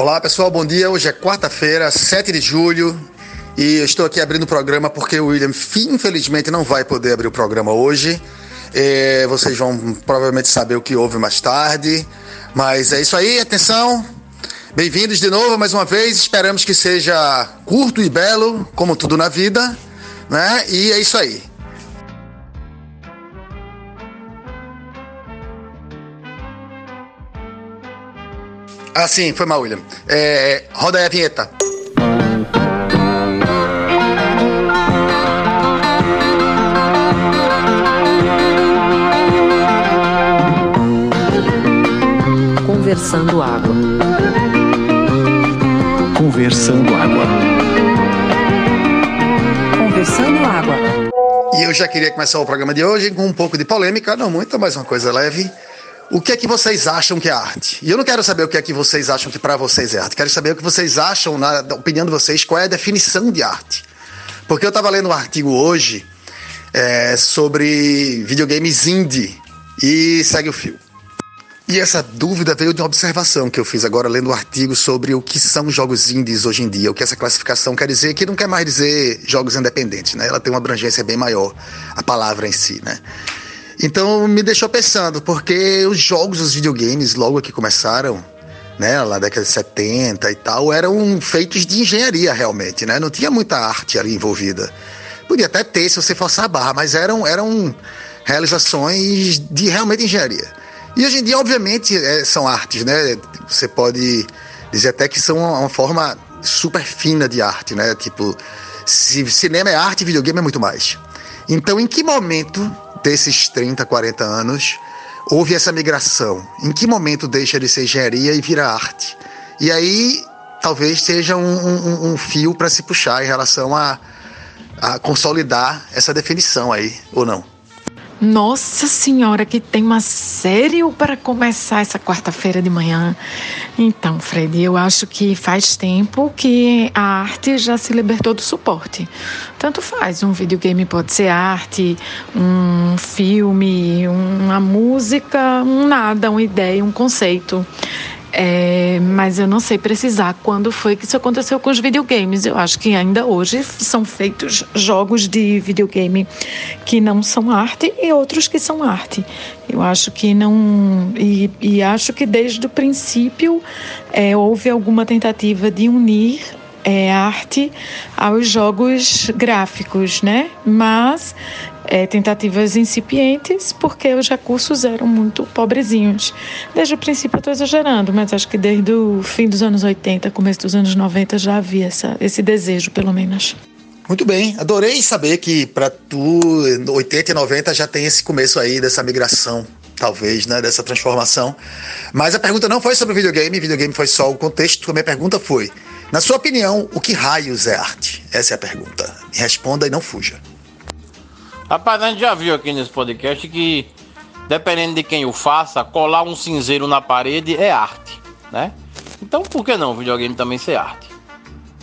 Olá pessoal, bom dia. Hoje é quarta-feira, 7 de julho, e eu estou aqui abrindo o programa porque o William, infelizmente, não vai poder abrir o programa hoje. É, vocês vão provavelmente saber o que houve mais tarde. Mas é isso aí, atenção. Bem-vindos de novo mais uma vez. Esperamos que seja curto e belo, como tudo na vida, né? E é isso aí. Ah, sim, foi mal, William. É, roda aí a vinheta. Conversando Água. Conversando Água. Conversando Água. E eu já queria começar o programa de hoje com um pouco de polêmica, não muita, mas uma coisa leve. O que é que vocês acham que é arte? E eu não quero saber o que é que vocês acham que para vocês é arte. Quero saber o que vocês acham, na opinião de vocês, qual é a definição de arte. Porque eu estava lendo um artigo hoje é, sobre videogames indie e segue o fio. E essa dúvida veio de uma observação que eu fiz agora lendo um artigo sobre o que são jogos indies hoje em dia, o que essa classificação quer dizer, que não quer mais dizer jogos independentes, né? Ela tem uma abrangência bem maior, a palavra em si, né? Então me deixou pensando, porque os jogos, os videogames, logo que começaram, né, lá na década de 70 e tal, eram feitos de engenharia realmente, né? Não tinha muita arte ali envolvida. Podia até ter se você forçar a barra, mas eram, eram realizações de realmente engenharia. E hoje em dia, obviamente, é, são artes, né? Você pode dizer até que são uma, uma forma super fina de arte, né? Tipo, se cinema é arte, videogame é muito mais. Então, em que momento desses 30, 40 anos houve essa migração? Em que momento deixa de ser engenharia e vira arte? E aí, talvez seja um, um, um fio para se puxar em relação a, a consolidar essa definição aí, ou não? Nossa Senhora, que tema sério para começar essa quarta-feira de manhã. Então, Fred, eu acho que faz tempo que a arte já se libertou do suporte. Tanto faz, um videogame pode ser arte, um filme, uma música, um nada, uma ideia, um conceito. É, mas eu não sei precisar quando foi que isso aconteceu com os videogames. Eu acho que ainda hoje são feitos jogos de videogame que não são arte e outros que são arte. Eu acho que não. E, e acho que desde o princípio é, houve alguma tentativa de unir é, arte aos jogos gráficos, né? Mas é, tentativas incipientes, porque os recursos eram muito pobrezinhos. Desde o princípio eu estou exagerando, mas acho que desde o fim dos anos 80, começo dos anos 90 já havia essa, esse desejo, pelo menos. Muito bem, adorei saber que para tu 80 e 90 já tem esse começo aí dessa migração, talvez, né, dessa transformação. Mas a pergunta não foi sobre videogame, videogame foi só o contexto. A minha pergunta foi: na sua opinião, o que raios é arte? Essa é a pergunta. Me responda e não fuja. Rapaz, a gente já viu aqui nesse podcast que, dependendo de quem o faça, colar um cinzeiro na parede é arte, né? Então, por que não o videogame também ser arte?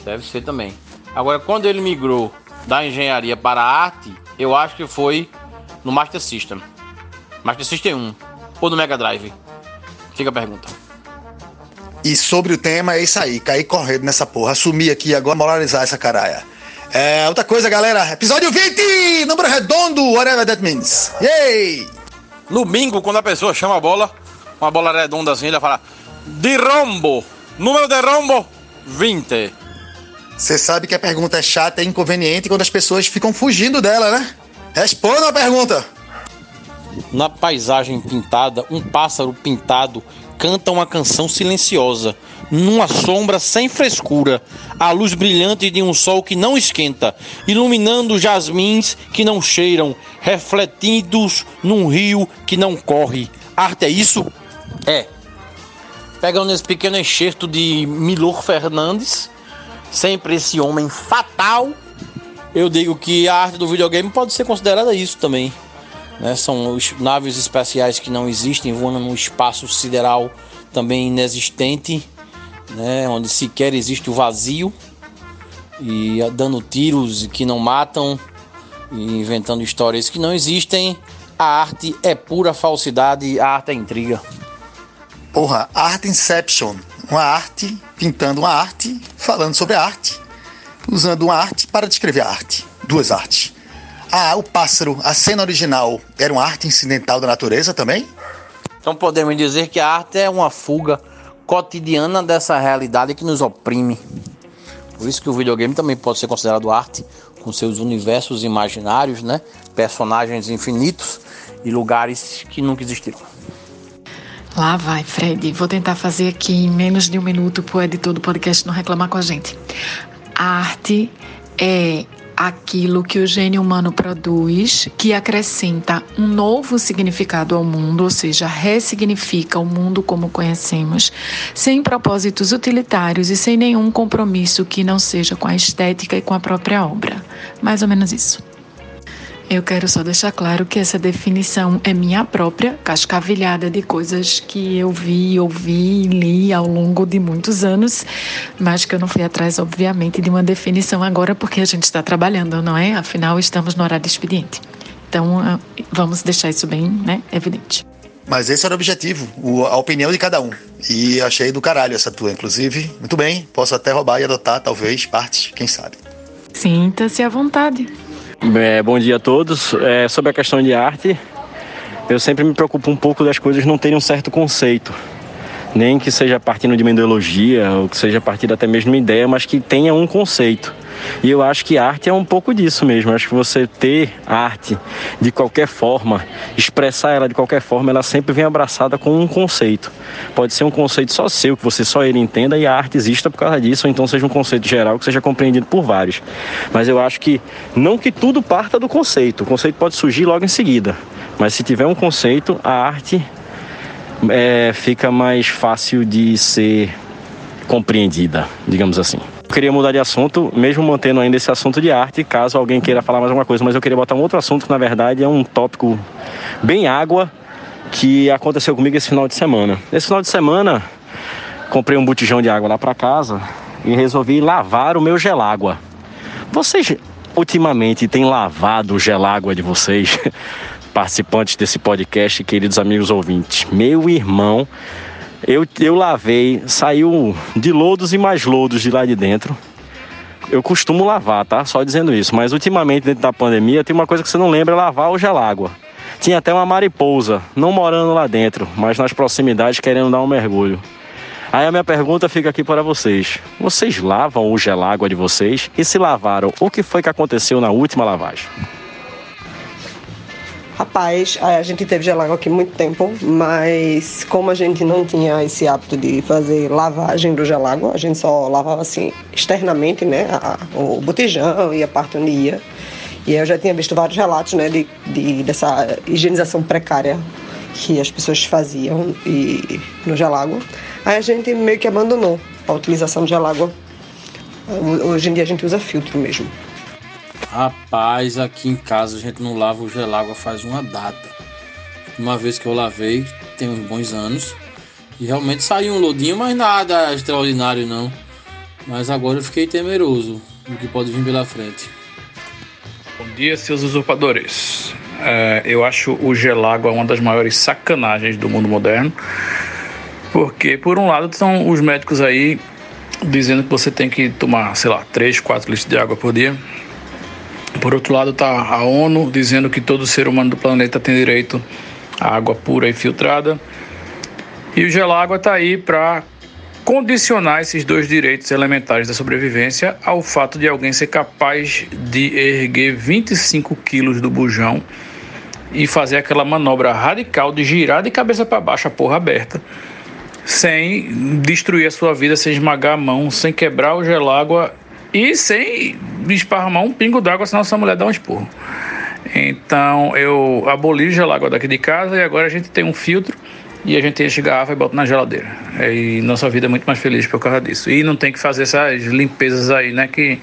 Deve ser também. Agora, quando ele migrou da engenharia para a arte, eu acho que foi no Master System. Master System 1 ou no Mega Drive? Fica a pergunta. E sobre o tema é isso aí, cair correndo nessa porra, assumir aqui agora, moralizar essa caralha. É, outra coisa, galera. Episódio 20! Número redondo, whatever that means. Yay! No bingo, quando a pessoa chama a bola, uma bola redonda assim, ele fala: De rombo! Número de rombo: 20. Você sabe que a pergunta é chata e inconveniente quando as pessoas ficam fugindo dela, né? Responda a pergunta. Na paisagem pintada, um pássaro pintado canta uma canção silenciosa numa sombra sem frescura, a luz brilhante de um sol que não esquenta, iluminando jasmins que não cheiram, refletidos num rio que não corre. Arte é isso? É. Pegando esse pequeno enxerto de Milor Fernandes, sempre esse homem fatal, eu digo que a arte do videogame pode ser considerada isso também. Né? São os naves espaciais que não existem, voando no espaço sideral também inexistente né, onde sequer existe o vazio e dando tiros que não matam e inventando histórias que não existem. A arte é pura falsidade, a arte é intriga. Porra, Art Inception, uma arte, pintando uma arte, falando sobre a arte, usando uma arte para descrever a arte. Duas artes. Ah, o pássaro, a cena original, era uma arte incidental da natureza também? Então podemos dizer que a arte é uma fuga cotidiana dessa realidade que nos oprime. Por isso que o videogame também pode ser considerado arte, com seus universos imaginários, né? Personagens infinitos e lugares que nunca existiram. Lá vai, Fred. Vou tentar fazer aqui em menos de um minuto para o editor do podcast não reclamar com a gente. A arte é aquilo que o gênio humano produz, que acrescenta um novo significado ao mundo, ou seja, ressignifica o mundo como conhecemos, sem propósitos utilitários e sem nenhum compromisso que não seja com a estética e com a própria obra. Mais ou menos isso. Eu quero só deixar claro que essa definição é minha própria, cascavilhada de coisas que eu vi, ouvi e li ao longo de muitos anos, mas que eu não fui atrás, obviamente, de uma definição agora, porque a gente está trabalhando, não é? Afinal, estamos no horário de expediente. Então, ah, vamos deixar isso bem né, evidente. Mas esse era o objetivo, a opinião de cada um. E achei do caralho essa tua, inclusive. Muito bem, posso até roubar e adotar, talvez, partes, quem sabe. Sinta-se à vontade. É, bom dia a todos. É, sobre a questão de arte, eu sempre me preocupo um pouco das coisas não terem um certo conceito. Nem que seja partindo de uma ideologia, ou que seja partindo até mesmo de uma ideia, mas que tenha um conceito. E eu acho que arte é um pouco disso mesmo. Eu acho que você ter arte de qualquer forma, expressar ela de qualquer forma, ela sempre vem abraçada com um conceito. Pode ser um conceito só seu, que você só ele entenda e a arte exista por causa disso, ou então seja um conceito geral que seja compreendido por vários. Mas eu acho que não que tudo parta do conceito. O conceito pode surgir logo em seguida. Mas se tiver um conceito, a arte é, fica mais fácil de ser compreendida, digamos assim. Queria mudar de assunto, mesmo mantendo ainda esse assunto de arte, caso alguém queira falar mais alguma coisa, mas eu queria botar um outro assunto que na verdade é um tópico bem água que aconteceu comigo esse final de semana. Esse final de semana comprei um botijão de água lá para casa e resolvi lavar o meu gelágua. Vocês ultimamente têm lavado o gelágua de vocês? participantes desse podcast, queridos amigos ouvintes. Meu irmão, eu, eu lavei, saiu de lodos e mais lodos de lá de dentro. Eu costumo lavar, tá? Só dizendo isso. Mas ultimamente, dentro da pandemia, tem uma coisa que você não lembra: é lavar o gelágua. Tinha até uma mariposa, não morando lá dentro, mas nas proximidades querendo dar um mergulho. Aí a minha pergunta fica aqui para vocês: vocês lavam o gelágua de vocês? E se lavaram, o que foi que aconteceu na última lavagem? Rapaz, a gente teve gelágua aqui muito tempo, mas como a gente não tinha esse hábito de fazer lavagem do gelágua, a gente só lavava assim externamente, né, a, o botijão e a parte onde ia. E eu já tinha visto vários relatos, né, de, de dessa higienização precária que as pessoas faziam e, no gelágua. Aí a gente meio que abandonou a utilização do gelágua. Hoje em dia a gente usa filtro mesmo. Rapaz, aqui em casa a gente não lava o gelágua faz uma data. Uma vez que eu lavei, tem uns bons anos. E realmente saiu um lodinho, mas nada extraordinário não. Mas agora eu fiquei temeroso do que pode vir pela frente. Bom dia, seus usurpadores. É, eu acho o gelágua uma das maiores sacanagens do mundo moderno. Porque, por um lado, estão os médicos aí dizendo que você tem que tomar, sei lá, 3, 4 litros de água por dia. Por outro lado, está a ONU dizendo que todo ser humano do planeta tem direito à água pura e filtrada. E o Gelágua está aí para condicionar esses dois direitos elementares da sobrevivência ao fato de alguém ser capaz de erguer 25 quilos do bujão e fazer aquela manobra radical de girar de cabeça para baixo a porra aberta, sem destruir a sua vida, sem esmagar a mão, sem quebrar o gelágua e sem esparramar um pingo d'água, senão essa mulher dá um esporro. Então eu aboli o gelágua daqui de casa e agora a gente tem um filtro e a gente enche garrafa e bota na geladeira. E nossa vida é muito mais feliz por causa disso. E não tem que fazer essas limpezas aí, né? Que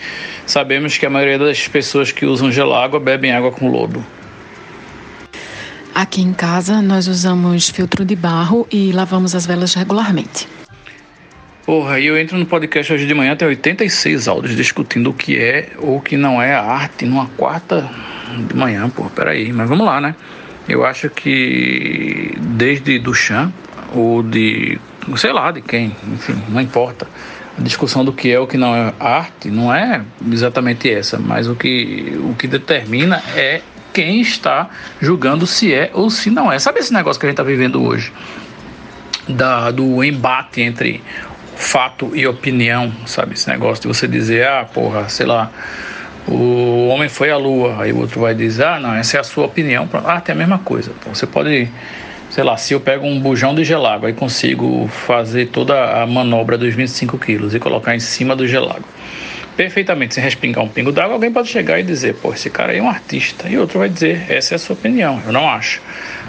sabemos que a maioria das pessoas que usam gelágua bebem água com lodo. Aqui em casa nós usamos filtro de barro e lavamos as velas regularmente. Porra, e eu entro no podcast hoje de manhã, tem 86 áudios discutindo o que é ou o que não é arte numa quarta de manhã, pô, peraí, mas vamos lá, né? Eu acho que desde Duchamp, ou de sei lá de quem, enfim, não importa. A discussão do que é o que não é arte não é exatamente essa, mas o que, o que determina é quem está julgando se é ou se não é. Sabe esse negócio que a gente está vivendo hoje? Da, do embate entre fato e opinião, sabe? Esse negócio de você dizer, ah, porra, sei lá, o homem foi à lua, aí o outro vai dizer, ah, não, essa é a sua opinião. Ah, tem a mesma coisa. Você pode, sei lá, se eu pego um bujão de gelago e consigo fazer toda a manobra dos 25 quilos e colocar em cima do gelago, perfeitamente, sem respingar um pingo d'água, alguém pode chegar e dizer, pô, esse cara aí é um artista. E outro vai dizer, essa é a sua opinião, eu não acho.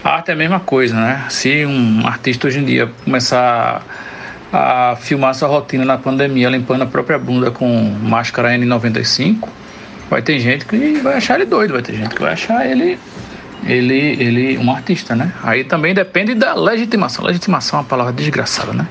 A arte é a mesma coisa, né? Se um artista hoje em dia começar a filmar sua rotina na pandemia, limpando a própria bunda com máscara N95, vai ter gente que vai achar ele doido, vai ter gente que vai achar ele ele, ele um artista, né? Aí também depende da legitimação. Legitimação é uma palavra desgraçada, né?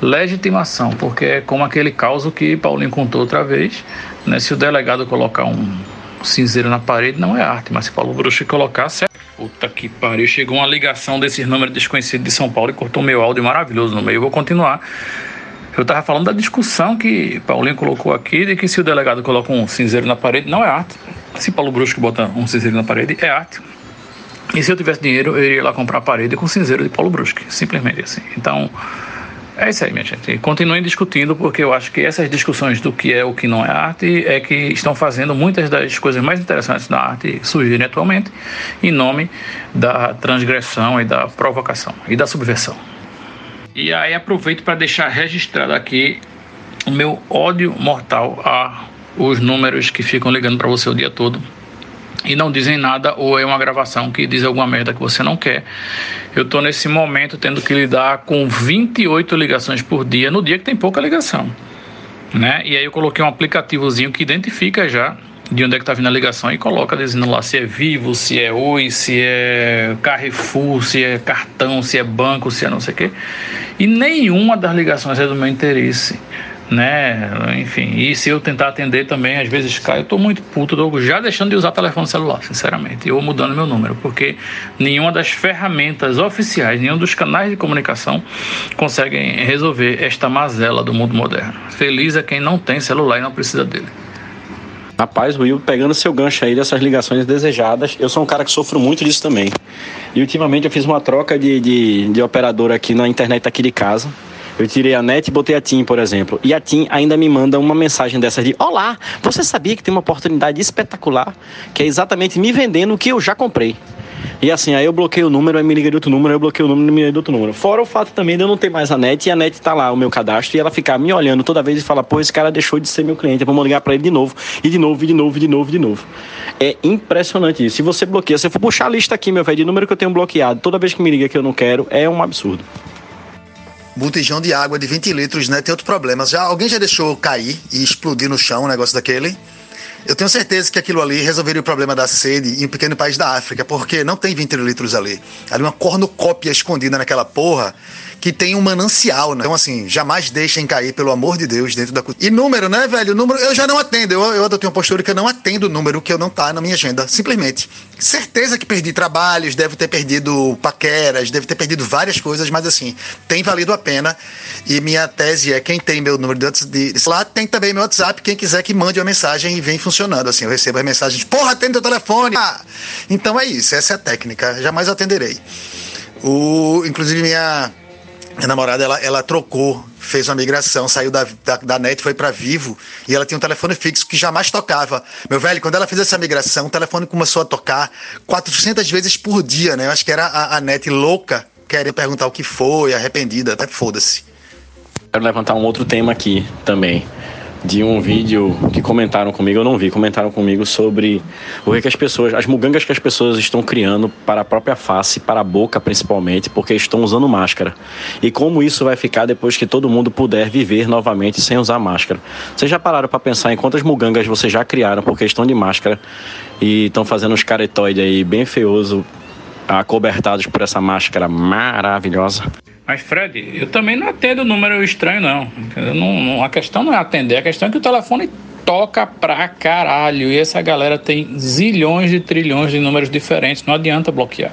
Legitimação, porque é como aquele caso que Paulinho contou outra vez, né? Se o delegado colocar um cinzeiro na parede, não é arte, mas se Paulo Bruxo colocar, certo? Puta que pariu, chegou uma ligação desses números desconhecidos de São Paulo e cortou meu áudio maravilhoso no meio. Eu vou continuar. Eu estava falando da discussão que Paulinho colocou aqui de que se o delegado coloca um cinzeiro na parede, não é arte. Se Paulo Brusco bota um cinzeiro na parede, é arte. E se eu tivesse dinheiro, eu iria lá comprar a parede com cinzeiro de Paulo Brusque, simplesmente assim. Então, é isso aí, minha gente. Continuem discutindo, porque eu acho que essas discussões do que é o que não é arte é que estão fazendo muitas das coisas mais interessantes da arte surgirem atualmente em nome da transgressão e da provocação e da subversão. E aí aproveito para deixar registrado aqui o meu ódio mortal a os números que ficam ligando para você o dia todo e não dizem nada ou é uma gravação que diz alguma merda que você não quer. Eu estou nesse momento tendo que lidar com 28 ligações por dia no dia que tem pouca ligação, né? E aí eu coloquei um aplicativozinho que identifica já de onde é que está vindo a ligação e coloca dizendo lá se é Vivo, se é Oi, se é Carrefour, se é cartão, se é banco, se é não sei o quê. E nenhuma das ligações é do meu interesse né? Enfim, e se eu tentar atender também, às vezes cai, eu tô muito puto, tô já deixando de usar telefone celular, sinceramente, ou mudando meu número, porque nenhuma das ferramentas oficiais, nenhum dos canais de comunicação conseguem resolver esta mazela do mundo moderno. Feliz é quem não tem celular e não precisa dele. Rapaz, Will, pegando seu gancho aí dessas ligações desejadas, eu sou um cara que sofro muito disso também. E ultimamente eu fiz uma troca de, de, de operador aqui na internet aqui de casa. Eu tirei a net e botei a TIM, por exemplo. E a TIM ainda me manda uma mensagem dessas de: Olá, você sabia que tem uma oportunidade espetacular que é exatamente me vendendo o que eu já comprei. E assim, aí eu bloqueio o número, aí me liga de outro número, aí eu bloqueio o número e me liga de outro número. Fora o fato também de eu não ter mais a net e a net tá lá, o meu cadastro, e ela ficar me olhando toda vez e falar, pô, esse cara deixou de ser meu cliente, vamos ligar para ele de novo, e de novo, e de novo, e de novo, e de novo. É impressionante isso. Se você bloqueia, se eu for puxar a lista aqui, meu velho, de número que eu tenho bloqueado, toda vez que me liga que eu não quero, é um absurdo botijão de água de 20 litros, né? Tem outro problema. Já, alguém já deixou cair e explodir no chão um negócio daquele? Eu tenho certeza que aquilo ali resolveria o problema da sede em um pequeno país da África, porque não tem 20 litros ali. Ali uma cornucópia escondida naquela porra que tem um manancial, né? Então, assim, jamais deixem cair, pelo amor de Deus, dentro da E número, né, velho? Número, eu já não atendo. Eu, eu adotei uma postura que eu não atendo o número que eu não tá na minha agenda. Simplesmente. Certeza que perdi trabalhos, deve ter perdido paqueras, deve ter perdido várias coisas, mas assim, tem valido a pena. E minha tese é: quem tem meu número de, de lá, tem também meu WhatsApp. Quem quiser que mande uma mensagem e vem funcionando. Assim, eu recebo as mensagens: porra, atende o telefone. Ah! Então é isso, essa é a técnica. Jamais atenderei. O, inclusive, minha minha namorada, ela, ela trocou, fez uma migração, saiu da, da, da net, foi para Vivo, e ela tinha um telefone fixo que jamais tocava. Meu velho, quando ela fez essa migração, o telefone começou a tocar 400 vezes por dia, né? Eu acho que era a, a net louca, querendo perguntar o que foi, arrependida, até foda-se. Quero levantar um outro tema aqui também de um vídeo que comentaram comigo, eu não vi, comentaram comigo sobre o que as pessoas, as mugangas que as pessoas estão criando para a própria face, para a boca principalmente, porque estão usando máscara. E como isso vai ficar depois que todo mundo puder viver novamente sem usar máscara. Vocês já pararam para pensar em quantas mugangas vocês já criaram por questão de máscara e estão fazendo uns caretóides aí bem feioso, acobertados por essa máscara maravilhosa? Mas, Fred, eu também não atendo número estranho, não. não. A questão não é atender, a questão é que o telefone toca pra caralho. E essa galera tem zilhões de trilhões de números diferentes, não adianta bloquear.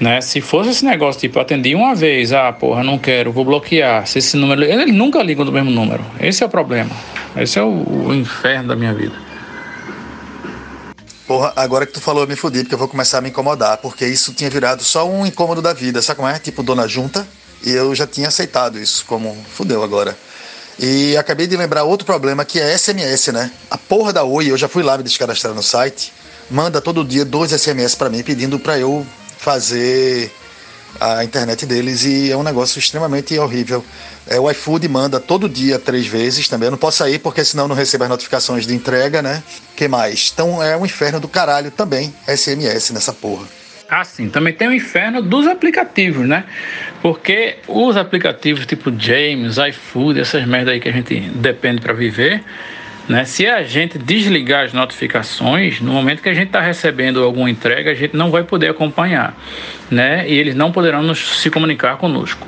Né? Se fosse esse negócio, tipo, atendi uma vez, ah, porra, não quero, vou bloquear. Se esse número. Ele nunca liga do mesmo número. Esse é o problema. Esse é o, o inferno da minha vida. Porra, agora que tu falou, eu me fudi, porque eu vou começar a me incomodar, porque isso tinha virado só um incômodo da vida, sabe como é? Tipo, dona junta, e eu já tinha aceitado isso como fudeu agora. E acabei de lembrar outro problema que é SMS, né? A porra da Oi, eu já fui lá me descadastrar no site, manda todo dia dois SMS para mim pedindo para eu fazer a internet deles e é um negócio extremamente horrível. É, o iFood manda todo dia três vezes também. Eu não posso sair porque senão não recebo as notificações de entrega, né? que mais? Então é um inferno do caralho também, SMS nessa porra. Ah, sim. Também tem o inferno dos aplicativos, né? Porque os aplicativos tipo James, iFood, essas merda aí que a gente depende para viver, né? Se a gente desligar as notificações, no momento que a gente está recebendo alguma entrega, a gente não vai poder acompanhar, né? E eles não poderão nos, se comunicar conosco.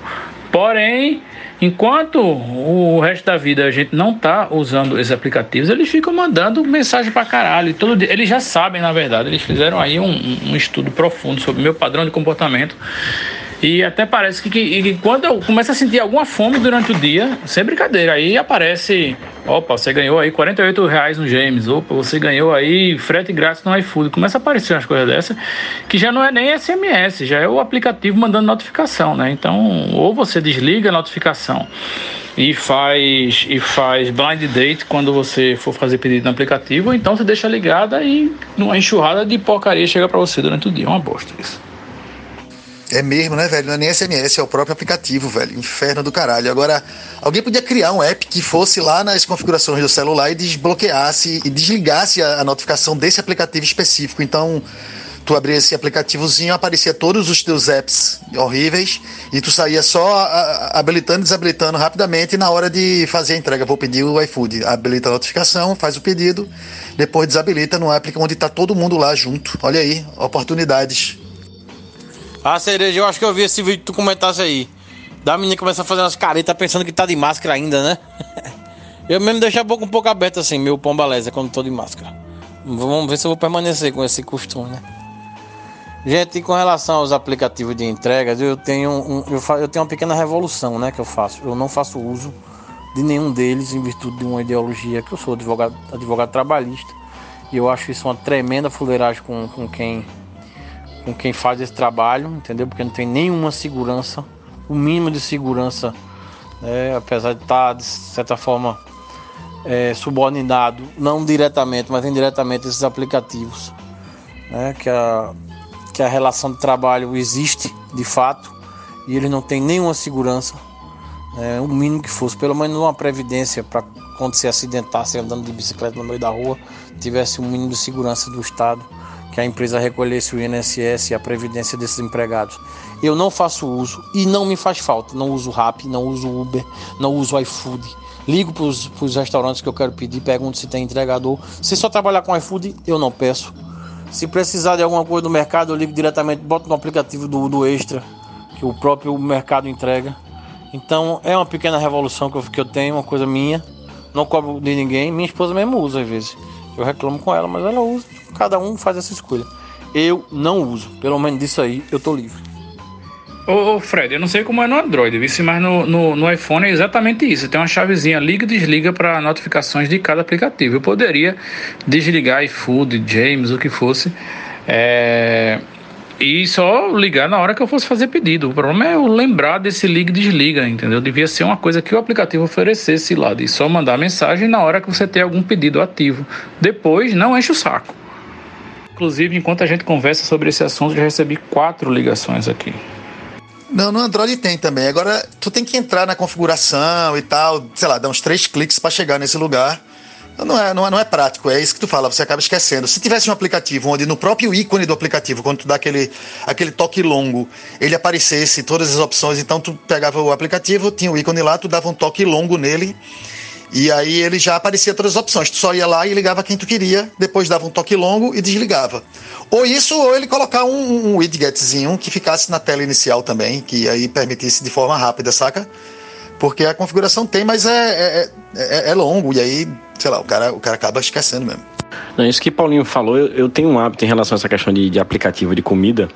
Porém, enquanto o resto da vida a gente não está usando esses aplicativos, eles ficam mandando mensagem para caralho. E todo dia, eles já sabem, na verdade, eles fizeram aí um, um estudo profundo sobre meu padrão de comportamento e até parece que, que, quando eu começo a sentir alguma fome durante o dia, sem brincadeira, aí aparece, opa, você ganhou aí 48 reais no James, opa, você ganhou aí frete grátis no iFood. Começa a aparecer umas coisas dessas, que já não é nem SMS, já é o aplicativo mandando notificação, né? Então, ou você desliga a notificação e faz e faz blind date quando você for fazer pedido no aplicativo, ou então você deixa ligada e uma enxurrada de porcaria chega para você durante o dia. Uma bosta isso. É mesmo, né, velho? Não é nem SMS, é o próprio aplicativo, velho. Inferno do caralho. Agora, alguém podia criar um app que fosse lá nas configurações do celular e desbloqueasse e desligasse a, notificação desse aplicativo específico. Então, tu abria esse aplicativozinho, aparecia todos os teus apps horríveis e tu saía só habilitando e desabilitando rapidamente na hora de fazer a entrega. Vou pedir o iFood. Habilita a notificação, faz o pedido, depois desabilita no app onde tá todo mundo lá junto. Olha aí, oportunidades. Ah, cereja, eu acho que eu vi esse vídeo que tu comentasse aí. Da menina começa a fazer umas caretas pensando que tá de máscara ainda, né? eu mesmo deixo a boca um pouco aberta assim, meu pombalesa, quando tô de máscara. Vamos ver se eu vou permanecer com esse costume, né? Gente, com relação aos aplicativos de entregas, eu tenho, um, eu, fa, eu tenho uma pequena revolução, né, que eu faço. Eu não faço uso de nenhum deles em virtude de uma ideologia que eu sou advogado, advogado trabalhista. E eu acho isso uma tremenda fuleiragem com, com quem com quem faz esse trabalho, entendeu? Porque não tem nenhuma segurança, o mínimo de segurança, né? apesar de estar, tá, de certa forma, é, subordinado, não diretamente, mas indiretamente, esses aplicativos, né? que, a, que a relação de trabalho existe de fato e eles não têm nenhuma segurança, né? o mínimo que fosse, pelo menos uma previdência para quando se acidentasse andando de bicicleta no meio da rua, tivesse um mínimo de segurança do Estado que a empresa recolhesse o INSS e a previdência desses empregados. Eu não faço uso e não me faz falta. Não uso Rap, não uso Uber, não uso iFood. Ligo para os restaurantes que eu quero pedir, pergunto se tem entregador. Se só trabalhar com iFood, eu não peço. Se precisar de alguma coisa no mercado, eu ligo diretamente, boto no aplicativo do, do Extra, que o próprio mercado entrega. Então é uma pequena revolução que eu, que eu tenho, uma coisa minha. Não cobro de ninguém. Minha esposa mesmo usa às vezes. Eu reclamo com ela, mas ela usa. Cada um faz essa escolha. Eu não uso. Pelo menos disso aí eu tô livre. Ô, ô Fred, eu não sei como é no Android, mas no, no, no, iPhone é exatamente isso. Tem uma chavezinha liga e desliga para notificações de cada aplicativo. Eu poderia desligar iFood, James, o que fosse. É... E só ligar na hora que eu fosse fazer pedido. O problema é eu lembrar desse liga e desliga, entendeu? Devia ser uma coisa que o aplicativo oferecesse lá, de só mandar mensagem na hora que você tem algum pedido ativo. Depois, não enche o saco. Inclusive, enquanto a gente conversa sobre esse assunto, já recebi quatro ligações aqui. Não, no Android tem também. Agora, tu tem que entrar na configuração e tal, sei lá, dar uns três cliques para chegar nesse lugar. Não é, não, é, não é prático, é isso que tu fala, você acaba esquecendo. Se tivesse um aplicativo onde no próprio ícone do aplicativo, quando tu dá aquele, aquele toque longo, ele aparecesse todas as opções, então tu pegava o aplicativo, tinha o ícone lá, tu dava um toque longo nele, e aí ele já aparecia todas as opções. Tu só ia lá e ligava quem tu queria, depois dava um toque longo e desligava. Ou isso, ou ele colocar um, um widgetzinho que ficasse na tela inicial também, que aí permitisse de forma rápida, saca? Porque a configuração tem, mas é, é, é, é longo, e aí, sei lá, o cara, o cara acaba esquecendo mesmo. Não, isso que Paulinho falou, eu, eu tenho um hábito em relação a essa questão de, de aplicativo de comida.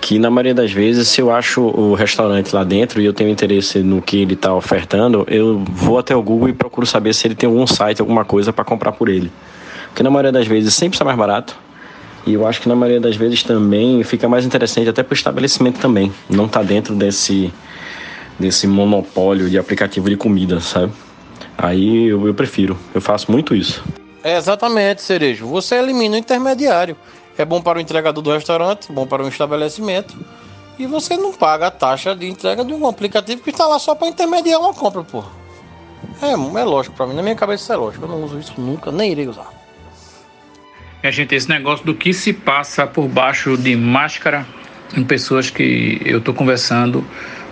Que na maioria das vezes, se eu acho o restaurante lá dentro e eu tenho interesse no que ele está ofertando, eu vou até o Google e procuro saber se ele tem algum site, alguma coisa para comprar por ele. Porque na maioria das vezes sempre está mais barato. E eu acho que na maioria das vezes também fica mais interessante até para o estabelecimento também. Não está dentro desse, desse monopólio de aplicativo de comida, sabe? Aí eu, eu prefiro, eu faço muito isso. É exatamente, Cerejo. Você elimina o intermediário. É bom para o entregador do restaurante, bom para o estabelecimento. E você não paga a taxa de entrega de um aplicativo que está lá só para intermediar uma compra, pô. É, é lógico para mim, na minha cabeça é lógico. Eu não uso isso nunca, nem irei usar. a gente, esse negócio do que se passa por baixo de máscara em pessoas que eu estou conversando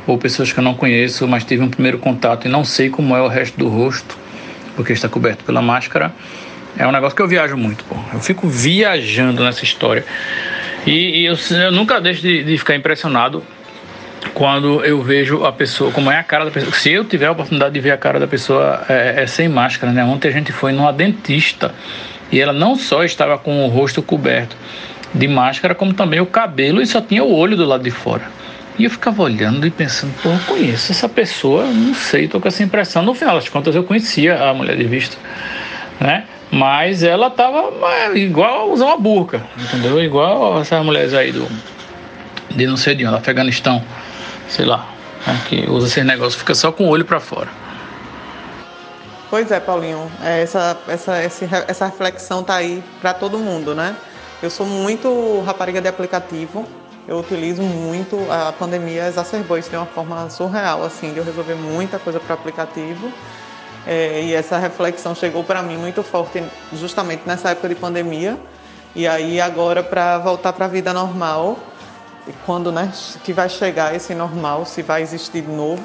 ou pessoas que eu não conheço, mas tive um primeiro contato e não sei como é o resto do rosto, porque está coberto pela máscara. É um negócio que eu viajo muito, pô. Eu fico viajando nessa história. E, e eu, eu, nunca deixo de, de, ficar impressionado quando eu vejo a pessoa, como é a cara da pessoa. Se eu tiver a oportunidade de ver a cara da pessoa é, é sem máscara, né? Ontem a gente foi numa dentista e ela não só estava com o rosto coberto de máscara, como também o cabelo e só tinha o olho do lado de fora. E eu ficava olhando e pensando, pô, eu conheço essa pessoa, não sei, tô com essa impressão. No final das contas, eu conhecia a mulher de vista, né? Mas ela tava é, igual a usar uma burca, entendeu? Igual essas mulheres aí do, de não sei de onde, Afeganistão, sei lá, né? que usa esse negócio, fica só com o olho para fora. Pois é, Paulinho, é, essa, essa, essa reflexão tá aí para todo mundo, né? Eu sou muito rapariga de aplicativo, eu utilizo muito, a pandemia exacerbou isso de uma forma surreal, assim, de eu resolver muita coisa para aplicativo. É, e essa reflexão chegou para mim muito forte justamente nessa época de pandemia. E aí agora para voltar para a vida normal, quando né, que vai chegar esse normal, se vai existir de novo,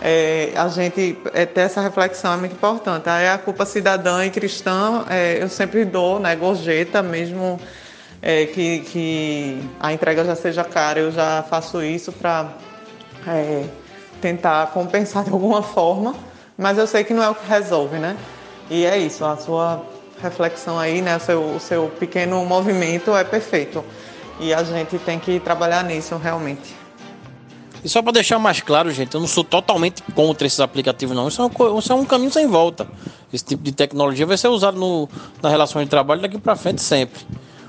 é, a gente é, ter essa reflexão é muito importante. Aí a culpa cidadã e cristã é, eu sempre dou, né, gorjeta mesmo é, que, que a entrega já seja cara, eu já faço isso para é, tentar compensar de alguma forma, mas eu sei que não é o que resolve, né? E é isso, a sua reflexão aí, né, o seu, o seu pequeno movimento é perfeito. E a gente tem que trabalhar nisso realmente. E só para deixar mais claro, gente, eu não sou totalmente contra esses aplicativos, não. Isso é, um, isso é um caminho sem volta. Esse tipo de tecnologia vai ser usado no, na relação de trabalho daqui para frente sempre.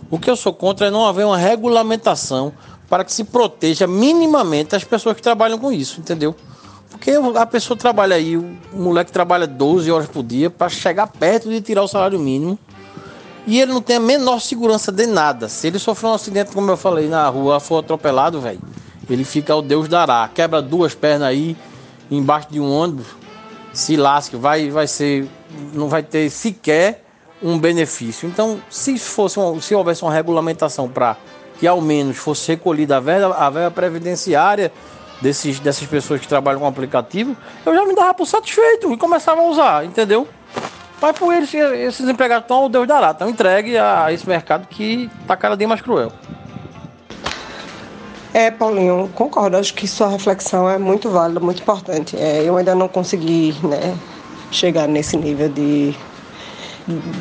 O que eu sou contra é não haver uma regulamentação para que se proteja minimamente as pessoas que trabalham com isso, entendeu? Porque a pessoa trabalha aí, o moleque trabalha 12 horas por dia para chegar perto de tirar o salário mínimo e ele não tem a menor segurança de nada. Se ele sofrer um acidente, como eu falei, na rua, for atropelado, velho, ele fica o Deus dará. Quebra duas pernas aí embaixo de um ônibus, se lasca, vai, vai ser, não vai ter sequer um benefício. Então, se fosse se houvesse uma regulamentação para que ao menos fosse recolhida a a verba previdenciária desses, dessas pessoas que trabalham com aplicativo, eu já me dava por satisfeito e começava a usar, entendeu? Mas por eles, esses empregados estão, o Deus dará, estão entregue a esse mercado que está cada dia mais cruel. É, Paulinho, concordo. Acho que sua reflexão é muito válida, muito importante. É, eu ainda não consegui né, chegar nesse nível de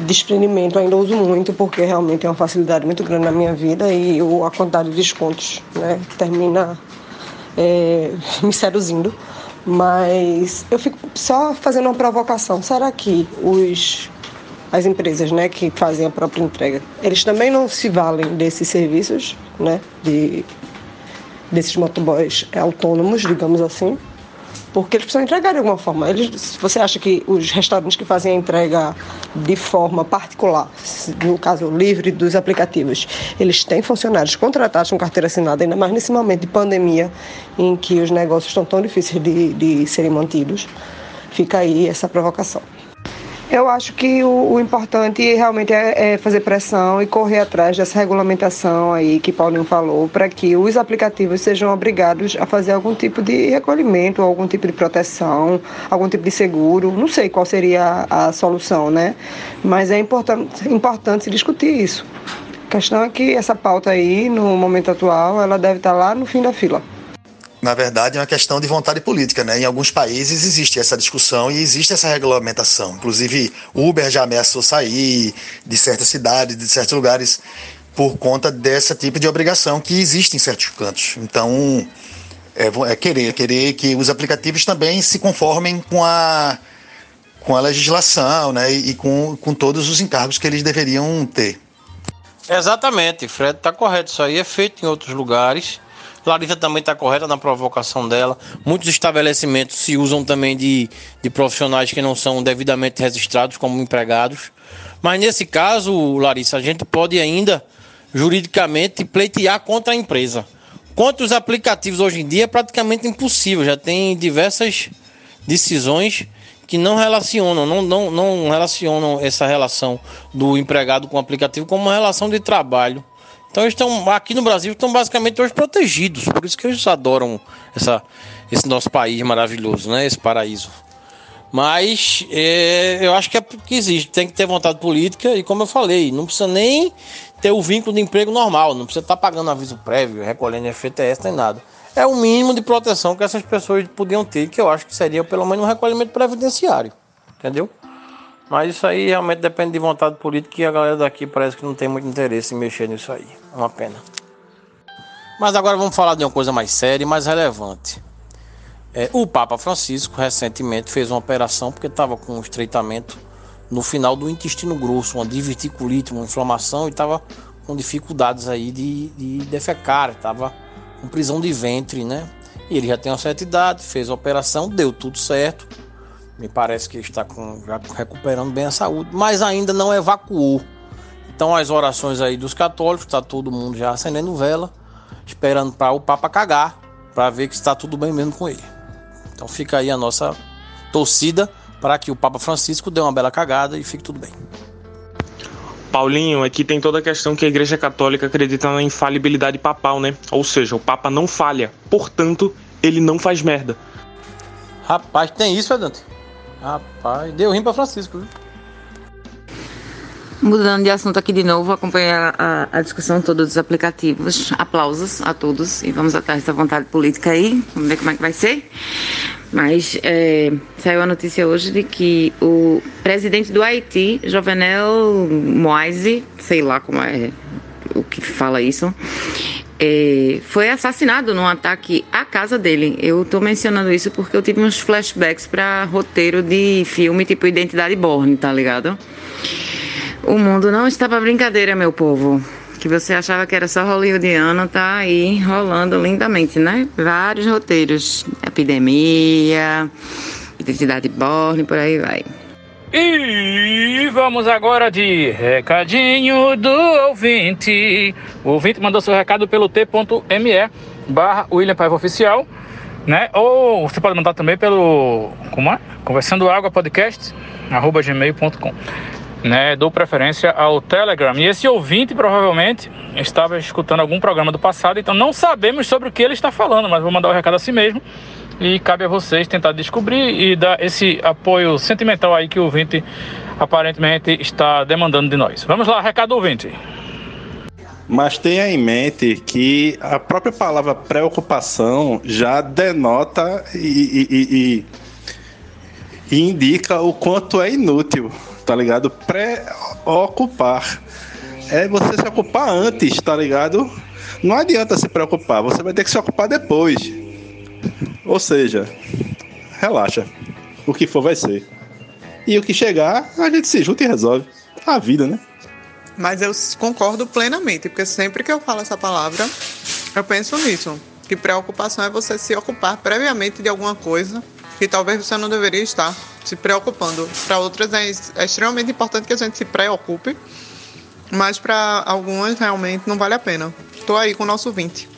desprendimento ainda uso muito porque realmente é uma facilidade muito grande na minha vida e a quantidade de descontos né, termina é, me seduzindo. Mas eu fico só fazendo uma provocação. Será que os as empresas né, que fazem a própria entrega, eles também não se valem desses serviços, né, de, desses motoboys autônomos, digamos assim? Porque eles precisam entregar de alguma forma. Eles, você acha que os restaurantes que fazem a entrega de forma particular, no caso livre dos aplicativos, eles têm funcionários contratados com carteira assinada, ainda mais nesse momento de pandemia em que os negócios estão tão difíceis de, de serem mantidos? Fica aí essa provocação. Eu acho que o, o importante realmente é, é, fazer pressão e correr atrás dessa regulamentação aí que Paulinho falou, para que os aplicativos sejam obrigados a fazer algum tipo de recolhimento, algum tipo de proteção, algum tipo de seguro. Não sei qual seria a, a solução, né? Mas é importante, importante se discutir isso. A questão é que essa pauta aí, no momento atual, ela deve estar lá no fim da fila na verdade, é uma questão de vontade política. Né? Em alguns países existe essa discussão e existe essa regulamentação. Inclusive, Uber já ameaçou sair de certas cidades, de certos lugares, por conta dessa tipo de obrigação que existe em certos cantos. Então, é, é querer, querer que os aplicativos também se conformem com a, com a legislação né, e, e com, com todos os encargos que eles deveriam ter. Exatamente, Fred está correto. Isso aí é feito em outros lugares. Larissa também está correta na provocação dela. Muitos estabelecimentos se usam também de, de profissionais que não são devidamente registrados como empregados. Mas nesse caso, Larissa, a gente pode ainda juridicamente pleitear contra a empresa. Contra os aplicativos hoje em dia é praticamente impossível. Já tem diversas decisões que não relacionam, não, não, não relacionam essa relação do empregado com o aplicativo como uma relação de trabalho. Então estão aqui no Brasil estão basicamente hoje protegidos, por isso que eles adoram essa, esse nosso país maravilhoso, né? Esse paraíso. Mas é, eu acho que é porque existe, tem que ter vontade política e como eu falei, não precisa nem ter o vínculo de emprego normal, não precisa estar pagando aviso prévio, recolhendo FTS, nem nada. É o mínimo de proteção que essas pessoas podiam ter, que eu acho que seria pelo menos um recolhimento previdenciário, entendeu? Mas isso aí realmente depende de vontade política e a galera daqui parece que não tem muito interesse em mexer nisso aí. É uma pena. Mas agora vamos falar de uma coisa mais séria e mais relevante. É, o Papa Francisco recentemente fez uma operação porque estava com um estreitamento no final do intestino grosso, uma diverticulite, uma inflamação e estava com dificuldades aí de, de defecar, estava com prisão de ventre, né? E ele já tem uma certa idade, fez a operação, deu tudo certo me parece que está com, já recuperando bem a saúde, mas ainda não evacuou. Então as orações aí dos católicos, está todo mundo já acendendo vela, esperando para o Papa cagar, para ver que está tudo bem mesmo com ele. Então fica aí a nossa torcida para que o Papa Francisco dê uma bela cagada e fique tudo bem. Paulinho, aqui tem toda a questão que a Igreja Católica acredita na infalibilidade papal, né? Ou seja, o Papa não falha, portanto, ele não faz merda. Rapaz, tem isso, Dante? Rapaz, deu rim para Francisco, viu? Mudando de assunto aqui de novo, acompanhar a, a, discussão toda dos aplicativos. Aplausos a todos e vamos atrás dessa vontade política aí. Vamos ver como é que vai ser. Mas é, saiu a notícia hoje de que o presidente do Haiti, Jovenel Moise, sei lá como é o que fala isso, é, foi assassinado num ataque à casa dele. Eu estou mencionando isso porque eu tive uns flashbacks para roteiro de filme tipo Identidade Borne, tá ligado? O mundo não está para brincadeira, meu povo. Que você achava que era só hollywoodiano, tá aí rolando lindamente, né? Vários roteiros. Epidemia, Identidade Borne, por aí vai. E vamos agora de recadinho do ouvinte. O ouvinte mandou seu recado pelo t.me barra William Paiva Oficial, né? Ou você pode mandar também pelo como é? Conversando Água Podcast, arroba gmail.com. Né, dou preferência ao Telegram. E esse ouvinte provavelmente estava escutando algum programa do passado, então não sabemos sobre o que ele está falando, mas vou mandar o recado assim mesmo e cabe a vocês tentar descobrir e dar esse apoio sentimental aí que o ouvinte aparentemente está demandando de nós. Vamos lá, recado ouvinte. Mas tenha em mente que a própria palavra preocupação já denota e, e, e, e indica o quanto é inútil, tá ligado? Preocupar. É você se ocupar antes, tá ligado? Não adianta se preocupar, você vai ter que se ocupar depois. Ou seja, relaxa. O que for vai ser. E o que chegar, a gente se junta e resolve. A vida, né? Mas eu concordo plenamente, porque sempre que eu falo essa palavra, eu penso nisso. Que preocupação é você se ocupar previamente de alguma coisa que talvez você não deveria estar se preocupando. Para outras é, é extremamente importante que a gente se preocupe, mas para algumas realmente não vale a pena. Estou aí com o nosso 20.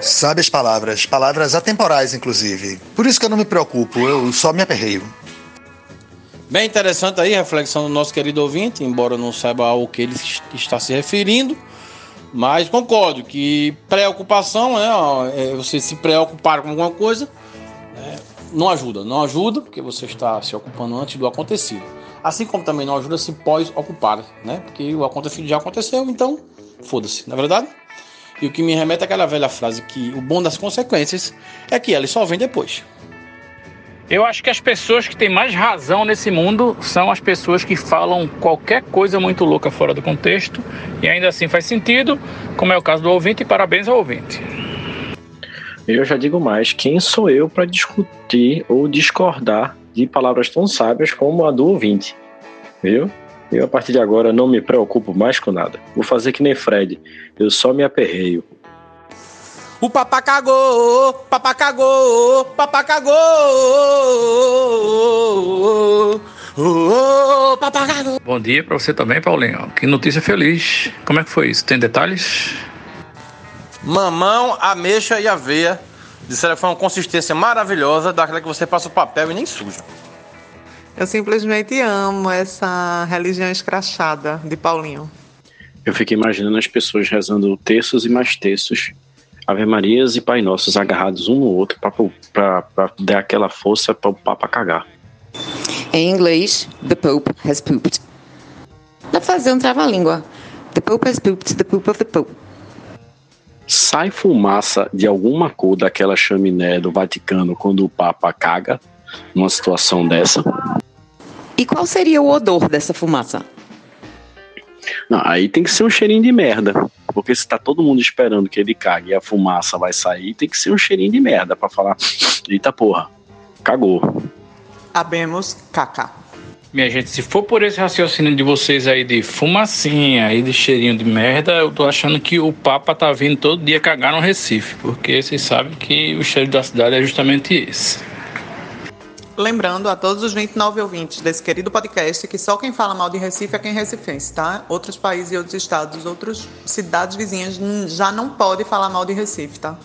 Sabe as palavras, palavras atemporais, inclusive. Por isso que eu não me preocupo, eu só me aperreio. Bem interessante aí a reflexão do nosso querido ouvinte, embora não saiba ao que ele está se referindo. Mas concordo que preocupação né, é você se preocupar com alguma coisa não ajuda. Não ajuda porque você está se ocupando antes do acontecido. Assim como também não ajuda se pós-ocupar, né? Porque o acontecido já aconteceu, então foda-se, na é verdade? E o que me remete àquela velha frase que o bom das consequências é que elas só vêm depois. Eu acho que as pessoas que têm mais razão nesse mundo são as pessoas que falam qualquer coisa muito louca fora do contexto e ainda assim faz sentido, como é o caso do ouvinte, e parabéns ao ouvinte. Eu já digo mais, quem sou eu para discutir ou discordar de palavras tão sábias como a do ouvinte? Viu? Eu a partir de agora não me preocupo mais com nada. Vou fazer que nem Fred. Eu só me aperreio. O papá cagou, papá cagou, papá cagou. Oh, papá cagou. Bom dia para você também, Paulinho. Que notícia feliz. Como é que foi isso? Tem detalhes? Mamão, ameixa e aveia. Disseram que foi uma consistência maravilhosa, daquela que você passa o papel e nem suja. Eu simplesmente amo essa religião escrachada de Paulinho. Eu fico imaginando as pessoas rezando terços e mais terços, Ave Marias e Pai Nossos agarrados um no outro para dar aquela força para o Papa cagar. Em inglês, the Pope has pooped. Dá pra fazer um trava-língua. The Pope has pooped, the poop of the Pope. Sai fumaça de alguma cor daquela chaminé do Vaticano quando o Papa caga numa situação dessa? E qual seria o odor dessa fumaça? Não, aí tem que ser um cheirinho de merda. Porque se tá todo mundo esperando que ele cague e a fumaça vai sair, tem que ser um cheirinho de merda para falar: eita porra, cagou. Abemos caca. Minha gente, se for por esse raciocínio de vocês aí de fumacinha e de cheirinho de merda, eu tô achando que o Papa tá vindo todo dia cagar no Recife, porque vocês sabem que o cheiro da cidade é justamente esse. Lembrando a todos os 29 ouvintes desse querido podcast que só quem fala mal de Recife é quem é recifense, tá? Outros países e outros estados, outras cidades vizinhas já não podem falar mal de Recife, tá?